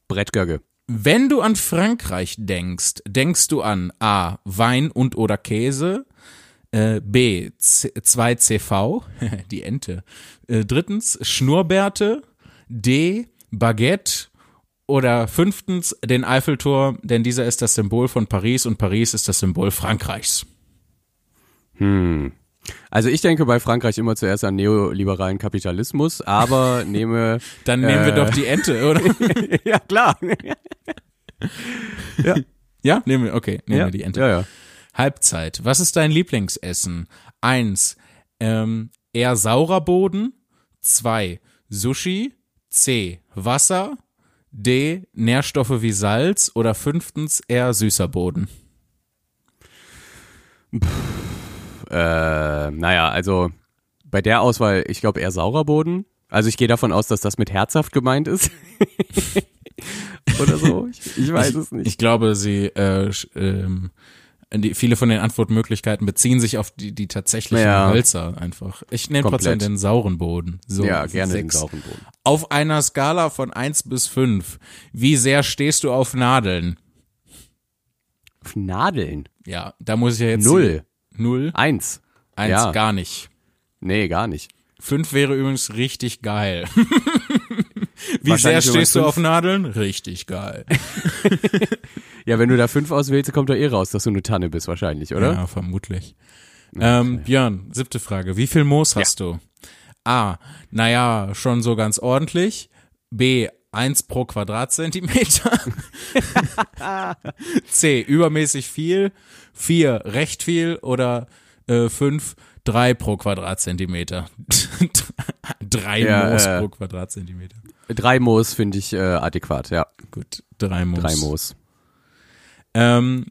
Brettgögge. Wenn du an Frankreich denkst, denkst du an A. Wein und oder Käse, äh, B. C 2CV, die Ente, äh, drittens Schnurrbärte, D. Baguette oder fünftens den Eiffelturm, denn dieser ist das Symbol von Paris und Paris ist das Symbol Frankreichs. Hm. Also ich denke bei Frankreich immer zuerst an neoliberalen Kapitalismus, aber nehme Dann nehmen wir Äh. doch die Ente, oder? ja klar. ja, nehmen wir, okay, nehmen ja. wir die Ente. Ja, ja. Halbzeit. Was ist dein Lieblingsessen? Eins, ähm, eher saurer Boden. Zwei, Sushi. C, Wasser. D, Nährstoffe wie Salz. Oder fünftens, eher süßer Boden. Äh, naja, also bei der Auswahl, ich glaube eher saurer Boden. Also ich gehe davon aus, dass das mit herzhaft gemeint ist. Oder so. Ich, ich weiß es nicht. Ich glaube, sie, äh, ähm, die, viele von den Antwortmöglichkeiten beziehen sich auf die, die tatsächlichen Ja. Hölzer einfach. Ich nehme trotzdem den sauren Boden. So, ja, gerne den sechs. sauren Boden. Auf einer Skala von eins bis fünf, wie sehr stehst du auf Nadeln? Auf Nadeln. Ja, da muss ich ja jetzt Null. Null. Eins. Eins Ja. gar nicht. Nee, gar nicht. Fünf wäre übrigens richtig geil. Wie sehr stehst du fünf- auf Nadeln? Richtig geil. Ja, wenn du da fünf auswählst, kommt doch eh raus, dass du eine Tanne bist wahrscheinlich, oder? Ja, vermutlich. Ähm, Björn, siebte Frage. Wie viel Moos hast du? A. Naja, schon so ganz ordentlich. B. Eins pro Quadratzentimeter. C. Übermäßig viel. Vier. Recht viel. Oder äh, fünf. Drei pro Quadratzentimeter. drei Ja, Moos äh, pro Quadratzentimeter. Drei Moos finde ich äh, adäquat, ja. Gut, drei Moos. Drei Moos. Ähm,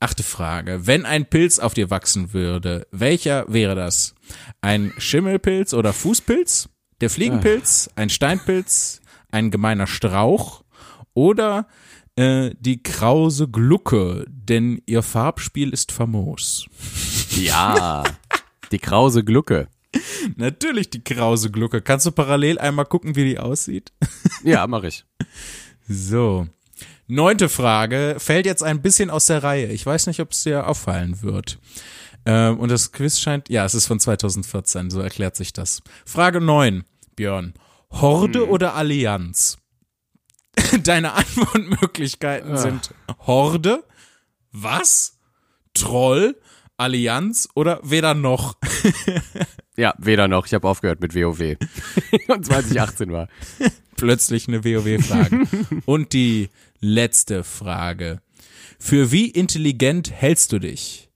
achte Frage. Wenn ein Pilz auf dir wachsen würde, welcher wäre das? Ein Schimmelpilz oder Fußpilz? Der Fliegenpilz? Ein Steinpilz? Ein gemeiner Strauch? Oder äh, die krause Glucke, denn ihr Farbspiel ist famos. Ja. Die krause Glucke. Natürlich die krause Glucke. Kannst du parallel einmal gucken, wie die aussieht? Ja, mach ich. So. Neunte Frage fällt jetzt ein bisschen aus der Reihe. Ich weiß nicht, ob es dir auffallen wird. Ähm, und das Quiz scheint, ja, es ist von 2014, so erklärt sich das. Frage 9, Björn. Horde oder Allianz? Deine Antwortmöglichkeiten sind Horde, was? Troll, Allianz oder weder noch? Ja, weder noch. Ich habe aufgehört mit WoW. Und 2018 war. plötzlich eine WoW-Frage. Und die letzte Frage. Für wie intelligent hältst du dich?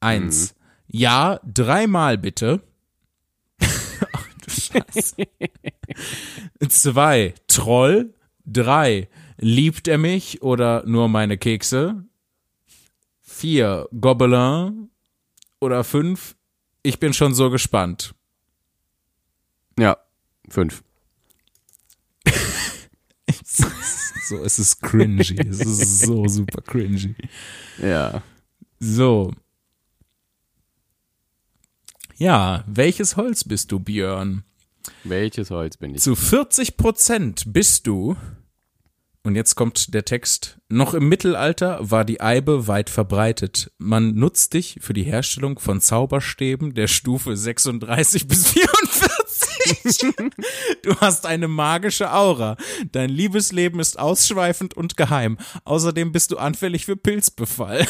Eins. Ja, dreimal bitte. Ach du Scheiße. Zwei. Troll. Drei. Liebt er mich oder nur meine Kekse? Vier. Gobelin. Oder fünf. Ich bin schon so gespannt. Ja, fünf. So, es ist cringy. Es ist so super cringy. Ja. So. Ja, welches Holz bist du, Björn? Welches Holz bin ich? Zu 40 Prozent bist du, und jetzt kommt der Text, noch im Mittelalter war die Eibe weit verbreitet. Man nutzt dich für die Herstellung von Zauberstäben der Stufe 36 bis 44. Du hast eine magische Aura. Dein Liebesleben ist ausschweifend und geheim. Außerdem bist du anfällig für Pilzbefall.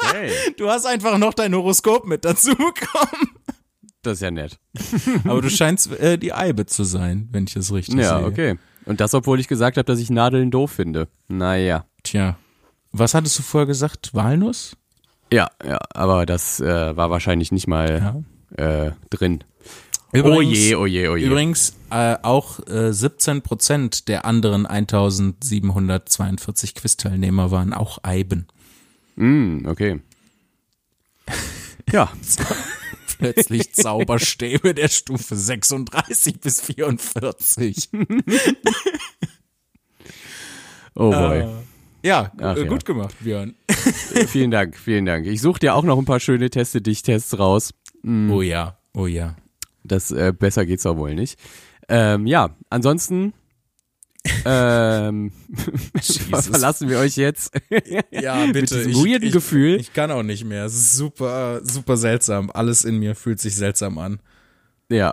Okay. Du hast einfach noch dein Horoskop mit dazu bekommen. Das ist ja nett. Aber du scheinst äh, die Eibe zu sein, wenn ich das richtig Ja, sehe. okay. Und das, obwohl ich gesagt habe, dass ich Nadeln doof finde. Naja. Tja. Was hattest du vorher gesagt? Walnuss? Ja, ja, aber das äh, war wahrscheinlich nicht mal äh, drin. Oh je, oh je, oh. Übrigens, äh, auch äh, 17 Prozent der anderen 1742 Quiz-Teilnehmer waren auch Eiben. Mm, okay. Ja, Plötzlich Zauberstäbe der Stufe 36 bis 44. oh boy. Ja, Ach äh, ja. gut gemacht, Björn. vielen Dank, vielen Dank. Ich suche dir auch noch ein paar schöne Teste dich Tests raus. Oh ja, oh ja. Das äh, besser geht's doch wohl nicht. Ähm, ja, ansonsten ähm, verlassen wir euch jetzt Ja, bitte. mit diesem weirden Gefühl. Ich kann auch nicht mehr. Es ist super, super seltsam. Alles in mir fühlt sich seltsam an. Ja.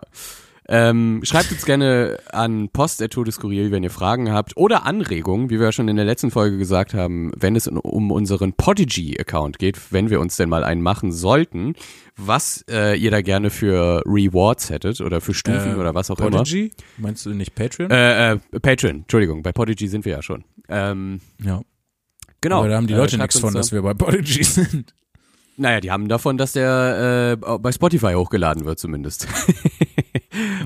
Ähm, schreibt uns gerne an post.todeskuril, wenn ihr Fragen habt oder Anregungen, wie wir ja schon in der letzten Folge gesagt haben, wenn es um unseren Podigy-Account geht, wenn wir uns denn mal einen machen sollten, was äh, ihr da gerne für Rewards hättet oder für Stufen Äh, oder was auch Podigy? Meinst du nicht Patreon? immer. Äh, äh, Patreon, Entschuldigung, bei Podigy sind wir ja schon. Ähm, ja. genau. Aber da haben die Äh, Leute schreibt nichts von, da. dass wir bei Podigy sind. Naja, die haben davon, dass der äh, bei Spotify hochgeladen wird zumindest.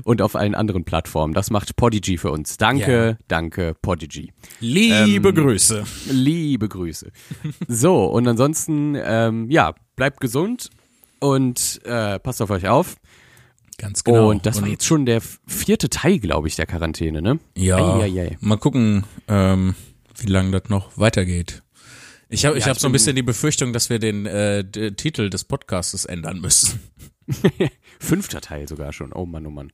Und auf allen anderen Plattformen. Das macht Podigy für uns. Danke, Ja. danke, Podigy. Liebe Ähm, Grüße. Liebe Grüße. So, und ansonsten, ähm, ja, bleibt gesund und äh, passt auf euch auf. Ganz genau. Und das war jetzt schon der vierte Teil, glaube ich, der Quarantäne, ne? Ja, Eieiei. mal gucken, ähm, wie lange das noch weitergeht. Ich habe ich Ja, hab ich so ein bisschen die Befürchtung, dass wir den äh, Titel des Podcasts ändern müssen. Fünfter Teil sogar schon. Oh Mann, oh Mann.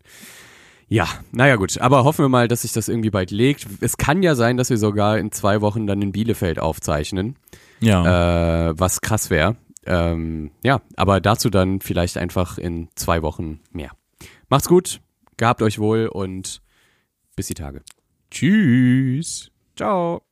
Ja, naja gut, aber hoffen wir mal, dass sich das irgendwie bald legt. Es kann ja sein, dass wir sogar in zwei Wochen dann in Bielefeld aufzeichnen, Ja. äh, was krass wäre. Ähm, ja, aber dazu dann vielleicht einfach in zwei Wochen mehr. Macht's gut, gehabt euch wohl und bis die Tage. Tschüss. Ciao.